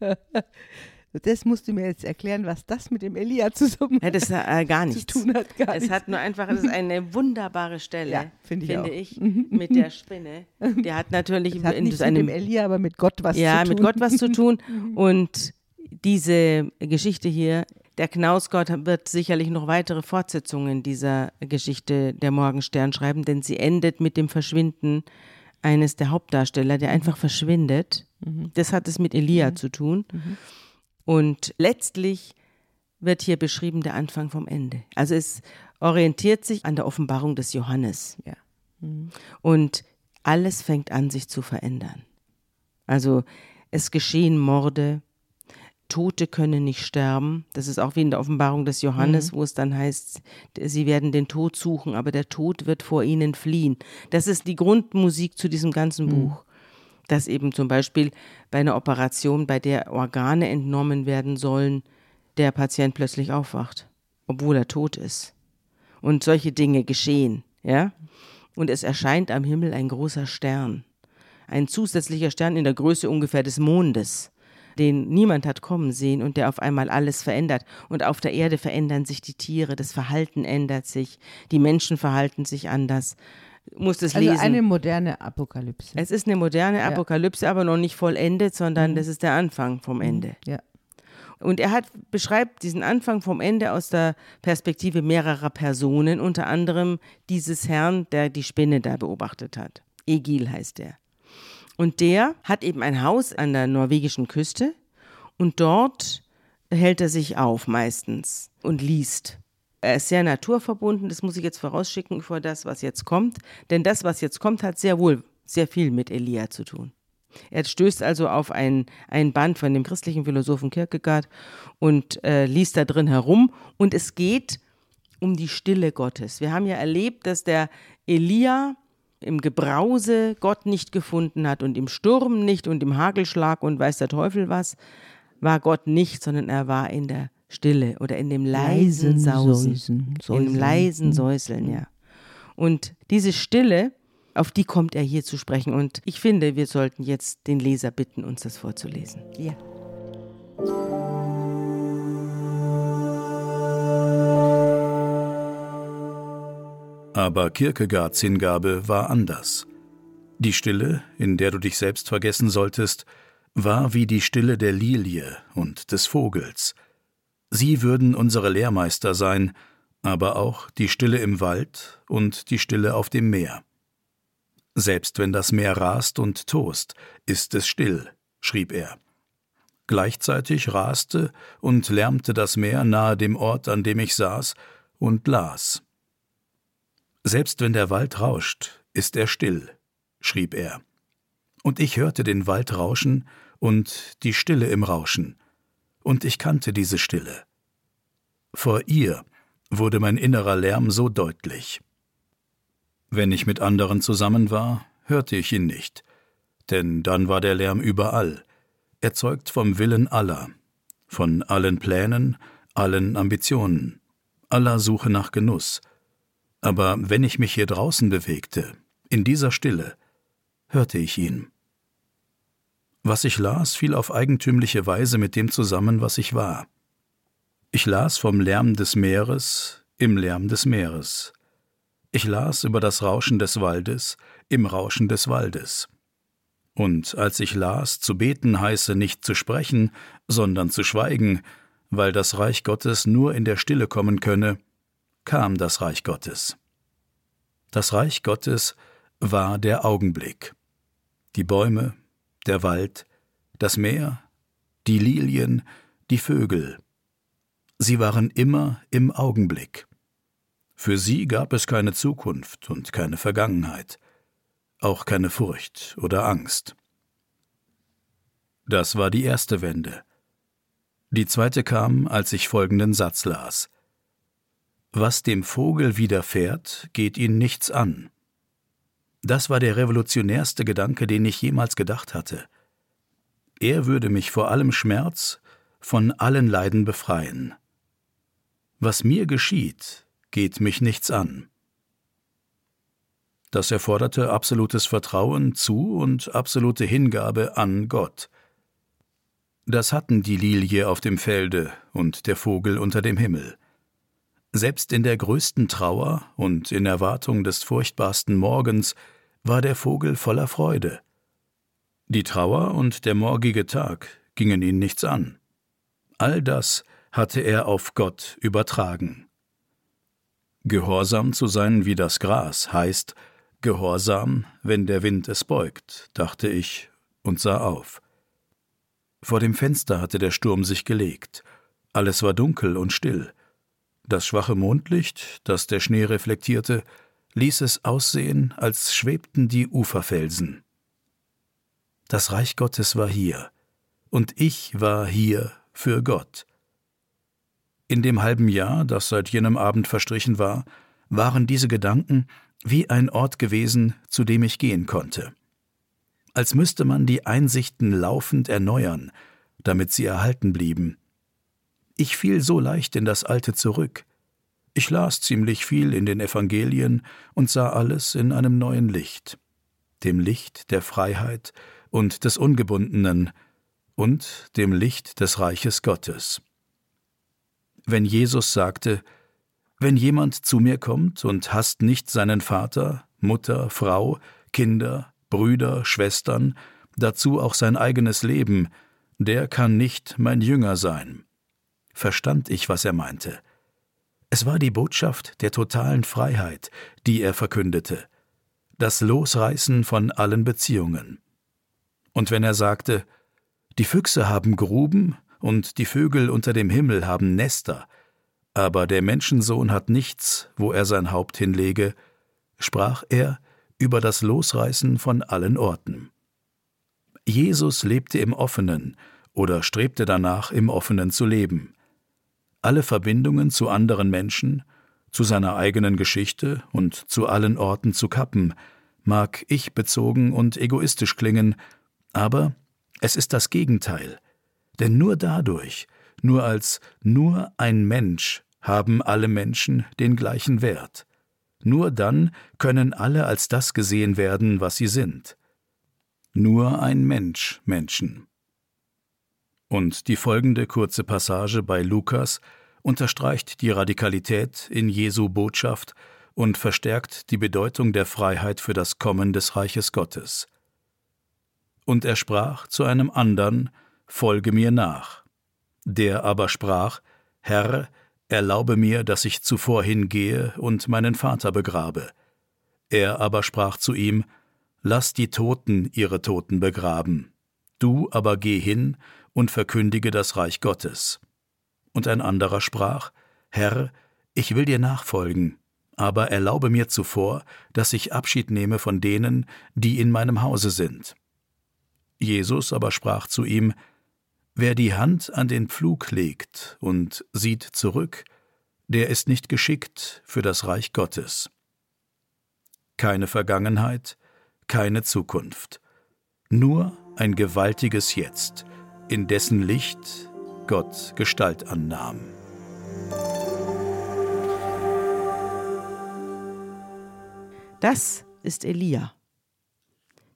[laughs] Das musst du mir jetzt erklären, was das mit dem Elia zusammen ja, das, äh, gar [laughs] nichts. zu tun hat. Gar es nichts. hat nur einfach, es ist eine wunderbare Stelle, Ja, finde ich auch. ich, mit der Spinne. Der hat natürlich [laughs] Das hat in einem, mit dem Elia, aber mit Gott was ja, zu tun. mit Gott was zu [laughs] tun. Und diese Geschichte hier, der Knausgott wird sicherlich noch weitere Fortsetzungen dieser Geschichte der Morgenstern schreiben, denn sie endet mit dem Verschwinden eines der Hauptdarsteller, der einfach verschwindet. Das hat es mit Elia zu tun. Und letztlich wird hier beschrieben der Anfang vom Ende. Also es orientiert sich an der Offenbarung des Johannes. Ja. Und alles fängt an, sich zu verändern. Also es geschehen Morde, Tote können nicht sterben. Das ist auch wie in der Offenbarung des Johannes, wo es dann heißt, sie werden den Tod suchen, aber der Tod wird vor ihnen fliehen. Das ist die Grundmusik zu diesem ganzen Buch. Dass eben zum Beispiel bei einer Operation, bei der Organe entnommen werden sollen, der Patient plötzlich aufwacht, obwohl er tot ist. Und solche Dinge geschehen, ja? Und es erscheint am Himmel ein großer Stern. Ein zusätzlicher Stern in der Größe ungefähr des Mondes, den niemand hat kommen sehen und der auf einmal alles verändert. Und auf der Erde verändern sich die Tiere, das Verhalten ändert sich, die Menschen verhalten sich anders. Muss es Also lesen. eine moderne Apokalypse. es ist eine moderne Apokalypse, aber noch nicht vollendet, sondern das ist der Anfang vom Ende. ja. Und er hat, beschreibt diesen Anfang vom Ende aus der Perspektive mehrerer Personen, unter anderem dieses Herrn, der die Spinne da beobachtet hat. Egil heißt er. Und der hat eben ein Haus an der norwegischen Küste und dort hält er sich auf meistens und liest. Er ist sehr naturverbunden, das muss ich jetzt vorausschicken vor das, was jetzt kommt, denn das, was jetzt kommt, hat sehr wohl sehr viel mit Elia zu tun. Er stößt also auf ein, ein Band von dem christlichen Philosophen Kierkegaard und äh, liest da drin herum. Und es geht um die Stille Gottes. Wir haben ja erlebt, dass der Elia im Gebrause Gott nicht gefunden hat und im Sturm nicht und im Hagelschlag und weiß der Teufel was, war Gott nicht, sondern er war in der Stille oder in dem leisen Sausen, Säusen, in dem Säuseln. leisen Säuseln, ja. Und diese Stille, auf die kommt er hier zu sprechen. Und ich finde, wir sollten jetzt den Leser bitten, uns das vorzulesen. Ja. Aber Kierkegaards Hingabe war anders. Die Stille, in der du dich selbst vergessen solltest, war wie die Stille der Lilie und des Vogels. Sie würden unsere Lehrmeister sein, aber auch die Stille im Wald und die Stille auf dem Meer. Selbst wenn das Meer rast und tost, ist es still, schrieb er. Gleichzeitig raste und lärmte das Meer nahe dem Ort, an dem ich saß, und las. Selbst wenn der Wald rauscht, ist er still, schrieb er. Und ich hörte den Wald rauschen und die Stille im Rauschen, und ich kannte diese Stille. Vor ihr wurde mein innerer Lärm so deutlich. Wenn ich mit anderen zusammen war, hörte ich ihn nicht, denn dann war der Lärm überall, erzeugt vom Willen aller, von allen Plänen, allen Ambitionen, aller Suche nach Genuss. Aber wenn ich mich hier draußen bewegte, in dieser Stille, hörte ich ihn. Was ich las, fiel auf eigentümliche Weise mit dem zusammen, was ich war. Ich las vom Lärm des Meeres im Lärm des Meeres. Ich las über das Rauschen des Waldes im Rauschen des Waldes. Und als ich las, zu beten heiße nicht zu sprechen, sondern zu schweigen, weil das Reich Gottes nur in der Stille kommen könne, kam das Reich Gottes. Das Reich Gottes war der Augenblick. Die Bäume, der Wald, das Meer, die Lilien, die Vögel. Sie waren immer im Augenblick. Für sie gab es keine Zukunft und keine Vergangenheit, auch keine Furcht oder Angst. Das war die erste Wende. Die zweite kam, als ich folgenden Satz las. Was dem Vogel widerfährt, geht ihn nichts an. Das war der revolutionärste Gedanke, den ich jemals gedacht hatte. Er würde mich vor allem Schmerz, von allen Leiden befreien. Was mir geschieht, geht mich nichts an. Das erforderte absolutes Vertrauen zu und absolute Hingabe an Gott. Das hatten die Lilie auf dem Felde und der Vogel unter dem Himmel. Selbst in der größten Trauer und in Erwartung des furchtbarsten Morgens war der Vogel voller Freude. Die Trauer und der morgige Tag gingen ihn nichts an. All das hatte er auf Gott übertragen. Gehorsam zu sein wie das Gras heißt Gehorsam, wenn der Wind es beugt, dachte ich und sah auf. Vor dem Fenster hatte der Sturm sich gelegt. Alles war dunkel und still. Das schwache Mondlicht, das der Schnee reflektierte, ließ es aussehen, als schwebten die Uferfelsen. Das Reich Gottes war hier, und ich war hier für Gott. In dem halben Jahr, das seit jenem Abend verstrichen war, waren diese Gedanken wie ein Ort gewesen, zu dem ich gehen konnte als müsste man die Einsichten laufend erneuern, damit sie erhalten blieben. Ich fiel so leicht in das Alte zurück. Ich las ziemlich viel in den Evangelien und sah alles in einem neuen Licht, dem Licht der Freiheit und des Ungebundenen und dem Licht des Reiches Gottes. Wenn Jesus sagte, wenn jemand zu mir kommt und hasst nicht seinen Vater, Mutter, Frau, Kinder, Brüder, Schwestern, dazu auch sein eigenes Leben, der kann nicht mein Jünger sein. Verstand ich, was er meinte. Es war die Botschaft der totalen Freiheit, die er verkündete, das Losreißen von allen Beziehungen. Und wenn er sagte, die Füchse haben Gruben und die Vögel unter dem Himmel haben Nester, aber der Menschensohn hat nichts, wo er sein Haupt hinlege, sprach er über das Losreißen von allen Orten. Jesus lebte im Offenen oder strebte danach, im Offenen zu leben. Alle Verbindungen zu anderen Menschen, zu seiner eigenen Geschichte und zu allen Orten zu kappen, mag ich bezogen und egoistisch klingen, aber es ist das Gegenteil. Denn nur dadurch, nur als nur ein Mensch haben alle Menschen den gleichen Wert. Nur dann können alle als das gesehen werden, was sie sind. Nur ein Mensch Menschen. Und die folgende kurze Passage bei Lukas unterstreicht die Radikalität in Jesu Botschaft und verstärkt die Bedeutung der Freiheit für das Kommen des Reiches Gottes. Und er sprach zu einem andern, Folge mir nach. Der aber sprach, Herr, Erlaube mir, dass ich zuvor hingehe und meinen Vater begrabe. Er aber sprach zu ihm, Lass die Toten ihre Toten begraben, du aber geh hin und verkündige das Reich Gottes. Und ein anderer sprach, Herr, ich will dir nachfolgen, aber erlaube mir zuvor, dass ich Abschied nehme von denen, die in meinem Hause sind. Jesus aber sprach zu ihm, Wer die Hand an den Pflug legt und sieht zurück, der ist nicht geschickt für das Reich Gottes. Keine Vergangenheit, keine Zukunft, nur ein gewaltiges Jetzt, in dessen Licht Gott Gestalt annahm. Das ist Elia.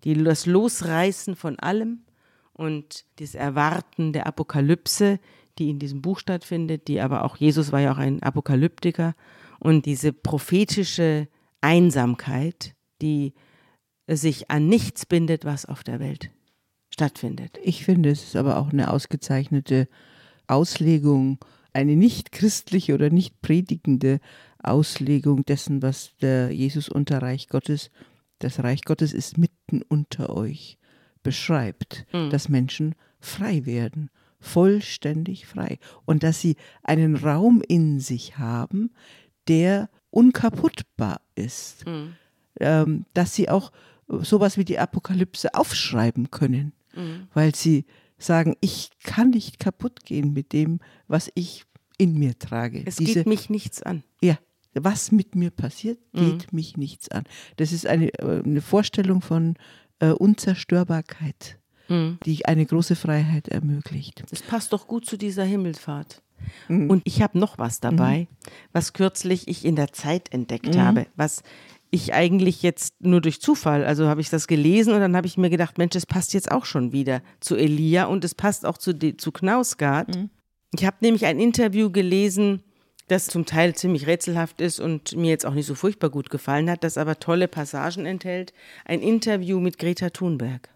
die, das Losreißen von allem und das Erwarten der Apokalypse, die in diesem Buch stattfindet, die aber auch, Jesus war ja auch ein Apokalyptiker und diese prophetische Einsamkeit, die sich an nichts bindet, was auf der Welt stattfindet. Ich finde, es ist aber auch eine ausgezeichnete Auslegung, eine nicht christliche oder nicht predigende Auslegung dessen, was der Jesus unter Reich Gottes, das Reich Gottes ist mitten unter euch, beschreibt, mhm. dass Menschen frei werden, vollständig frei und dass sie einen Raum in sich haben, der unkaputtbar ist, mhm. ähm, dass sie auch sowas wie die Apokalypse aufschreiben können, mhm. weil sie sagen, ich kann nicht kaputt gehen mit dem, was ich in mir trage. Es Diese, geht mich nichts an. Ja, was mit mir passiert, geht mhm. mich nichts an. Das ist eine, äh, eine Vorstellung von äh, Unzerstörbarkeit, mhm. die eine große Freiheit ermöglicht. Das passt doch gut zu dieser Himmelfahrt. Mhm. Und ich habe noch was dabei, mhm. was kürzlich ich in der Zeit entdeckt mhm. habe, was ich eigentlich jetzt nur durch Zufall, also habe ich das gelesen und dann habe ich mir gedacht, Mensch, es passt jetzt auch schon wieder zu Elia und es passt auch zu, zu Knausgard. Mhm. Ich habe nämlich ein Interview gelesen, das zum Teil ziemlich rätselhaft ist und mir jetzt auch nicht so furchtbar gut gefallen hat, das aber tolle Passagen enthält. Ein Interview mit Greta Thunberg.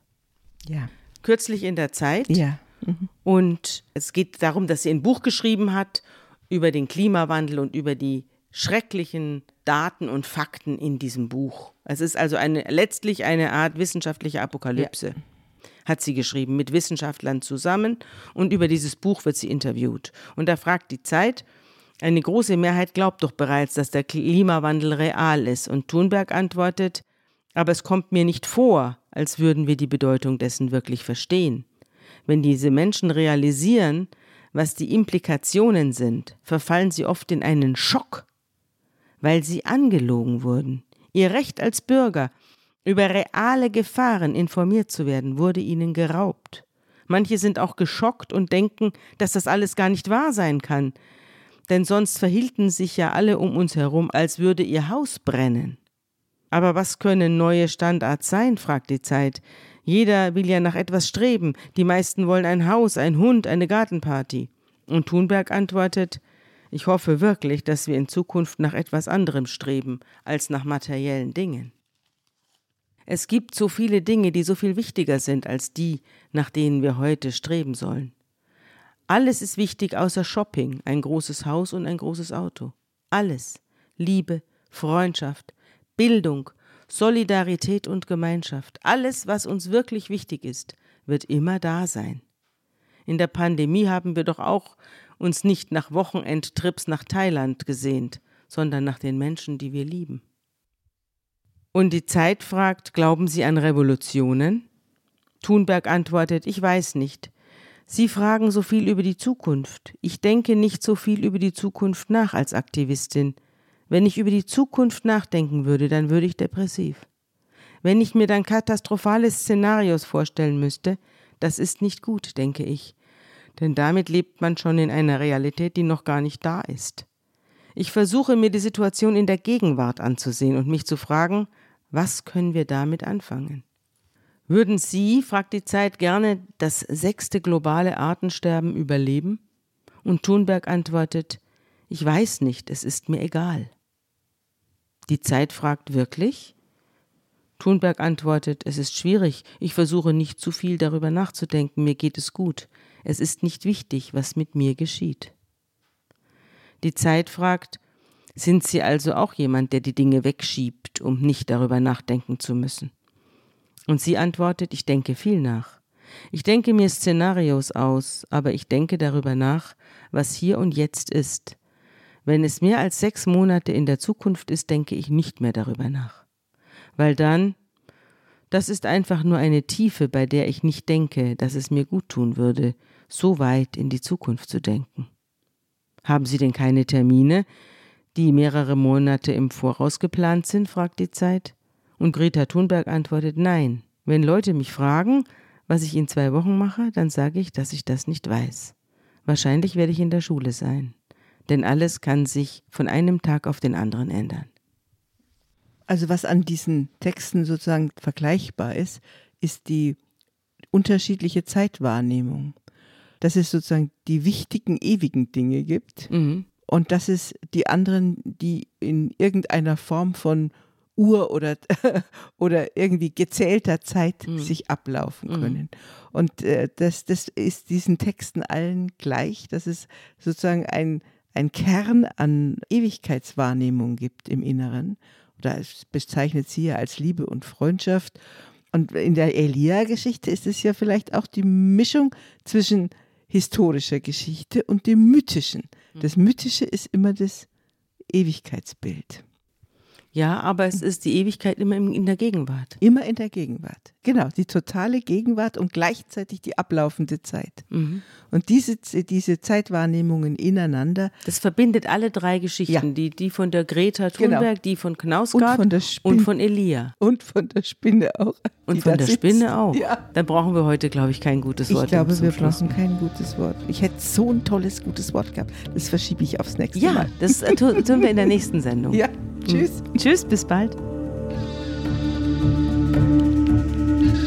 Ja. Kürzlich in der Zeit. Ja. Mhm. Und es geht darum, dass sie ein Buch geschrieben hat über den Klimawandel und über die schrecklichen Daten und Fakten in diesem Buch. Es ist also eine, letztlich eine Art wissenschaftliche Apokalypse, ja. hat sie geschrieben, mit Wissenschaftlern zusammen. Und über dieses Buch wird sie interviewt. Und da fragt die Zeit, eine große Mehrheit glaubt doch bereits, dass der Klimawandel real ist. Und Thunberg antwortet, aber es kommt mir nicht vor, als würden wir die Bedeutung dessen wirklich verstehen. Wenn diese Menschen realisieren, was die Implikationen sind, verfallen sie oft in einen Schock weil sie angelogen wurden. Ihr Recht als Bürger, über reale Gefahren informiert zu werden, wurde ihnen geraubt. Manche sind auch geschockt und denken, dass das alles gar nicht wahr sein kann, denn sonst verhielten sich ja alle um uns herum, als würde ihr Haus brennen. Aber was können neue Standards sein? fragt die Zeit. Jeder will ja nach etwas streben, die meisten wollen ein Haus, ein Hund, eine Gartenparty. Und Thunberg antwortet ich hoffe wirklich, dass wir in Zukunft nach etwas anderem streben als nach materiellen Dingen. Es gibt so viele Dinge, die so viel wichtiger sind als die, nach denen wir heute streben sollen. Alles ist wichtig außer Shopping, ein großes Haus und ein großes Auto. Alles. Liebe, Freundschaft, Bildung, Solidarität und Gemeinschaft. Alles, was uns wirklich wichtig ist, wird immer da sein. In der Pandemie haben wir doch auch uns nicht nach Wochenendtrips nach Thailand gesehnt, sondern nach den Menschen, die wir lieben. Und die Zeit fragt, glauben Sie an Revolutionen? Thunberg antwortet, ich weiß nicht. Sie fragen so viel über die Zukunft. Ich denke nicht so viel über die Zukunft nach als Aktivistin. Wenn ich über die Zukunft nachdenken würde, dann würde ich depressiv. Wenn ich mir dann katastrophale Szenarios vorstellen müsste, das ist nicht gut, denke ich denn damit lebt man schon in einer Realität, die noch gar nicht da ist. Ich versuche mir die Situation in der Gegenwart anzusehen und mich zu fragen, was können wir damit anfangen? Würden Sie, fragt die Zeit, gerne das sechste globale Artensterben überleben? Und Thunberg antwortet, ich weiß nicht, es ist mir egal. Die Zeit fragt wirklich? Thunberg antwortet, es ist schwierig, ich versuche nicht zu viel darüber nachzudenken, mir geht es gut. Es ist nicht wichtig, was mit mir geschieht. Die Zeit fragt, sind Sie also auch jemand, der die Dinge wegschiebt, um nicht darüber nachdenken zu müssen? Und sie antwortet, ich denke viel nach. Ich denke mir Szenarios aus, aber ich denke darüber nach, was hier und jetzt ist. Wenn es mehr als sechs Monate in der Zukunft ist, denke ich nicht mehr darüber nach. Weil dann, das ist einfach nur eine Tiefe, bei der ich nicht denke, dass es mir gut tun würde, so weit in die Zukunft zu denken. Haben Sie denn keine Termine, die mehrere Monate im Voraus geplant sind? fragt die Zeit. Und Greta Thunberg antwortet Nein. Wenn Leute mich fragen, was ich in zwei Wochen mache, dann sage ich, dass ich das nicht weiß. Wahrscheinlich werde ich in der Schule sein. Denn alles kann sich von einem Tag auf den anderen ändern. Also was an diesen Texten sozusagen vergleichbar ist, ist die unterschiedliche Zeitwahrnehmung. Dass es sozusagen die wichtigen, ewigen Dinge gibt Mhm. und dass es die anderen, die in irgendeiner Form von Uhr oder, [laughs] oder irgendwie gezählter Zeit Mhm. sich ablaufen Mhm. können. Und äh, das, das ist diesen Texten allen gleich, dass es sozusagen ein, ein Kern an Ewigkeitswahrnehmung gibt im Inneren. Oder es bezeichnet sie ja als Liebe und Freundschaft. Und in der Elia-Geschichte ist es ja vielleicht auch die Mischung zwischen historischer Geschichte und dem Mythischen. Das Mythische ist immer das Ewigkeitsbild. Ja, aber es ist die Ewigkeit immer in in der Gegenwart. Immer in der Gegenwart. Genau, die totale Gegenwart und gleichzeitig die ablaufende Zeit. Mhm. Und diese, diese Zeitwahrnehmungen ineinander Das verbindet alle drei Geschichten, Ja. die, die von der Greta Genau. Thunberg, die von und Knausgard von der und Spinne, von Elia. und von der Spinne auch. Und von da der sitzt. Spinne auch. Ja. Dann brauchen wir heute, glaube ich, kein gutes Wort. Ich glaube, wir Schluss. brauchen kein gutes Wort. Ich hätte so ein tolles, gutes Wort gehabt. Das verschiebe ich aufs nächste Ja, Mal. das äh, tu- tun wir in der nächsten Sendung. [laughs] Ja, tschüss. Tschüss, bis bald.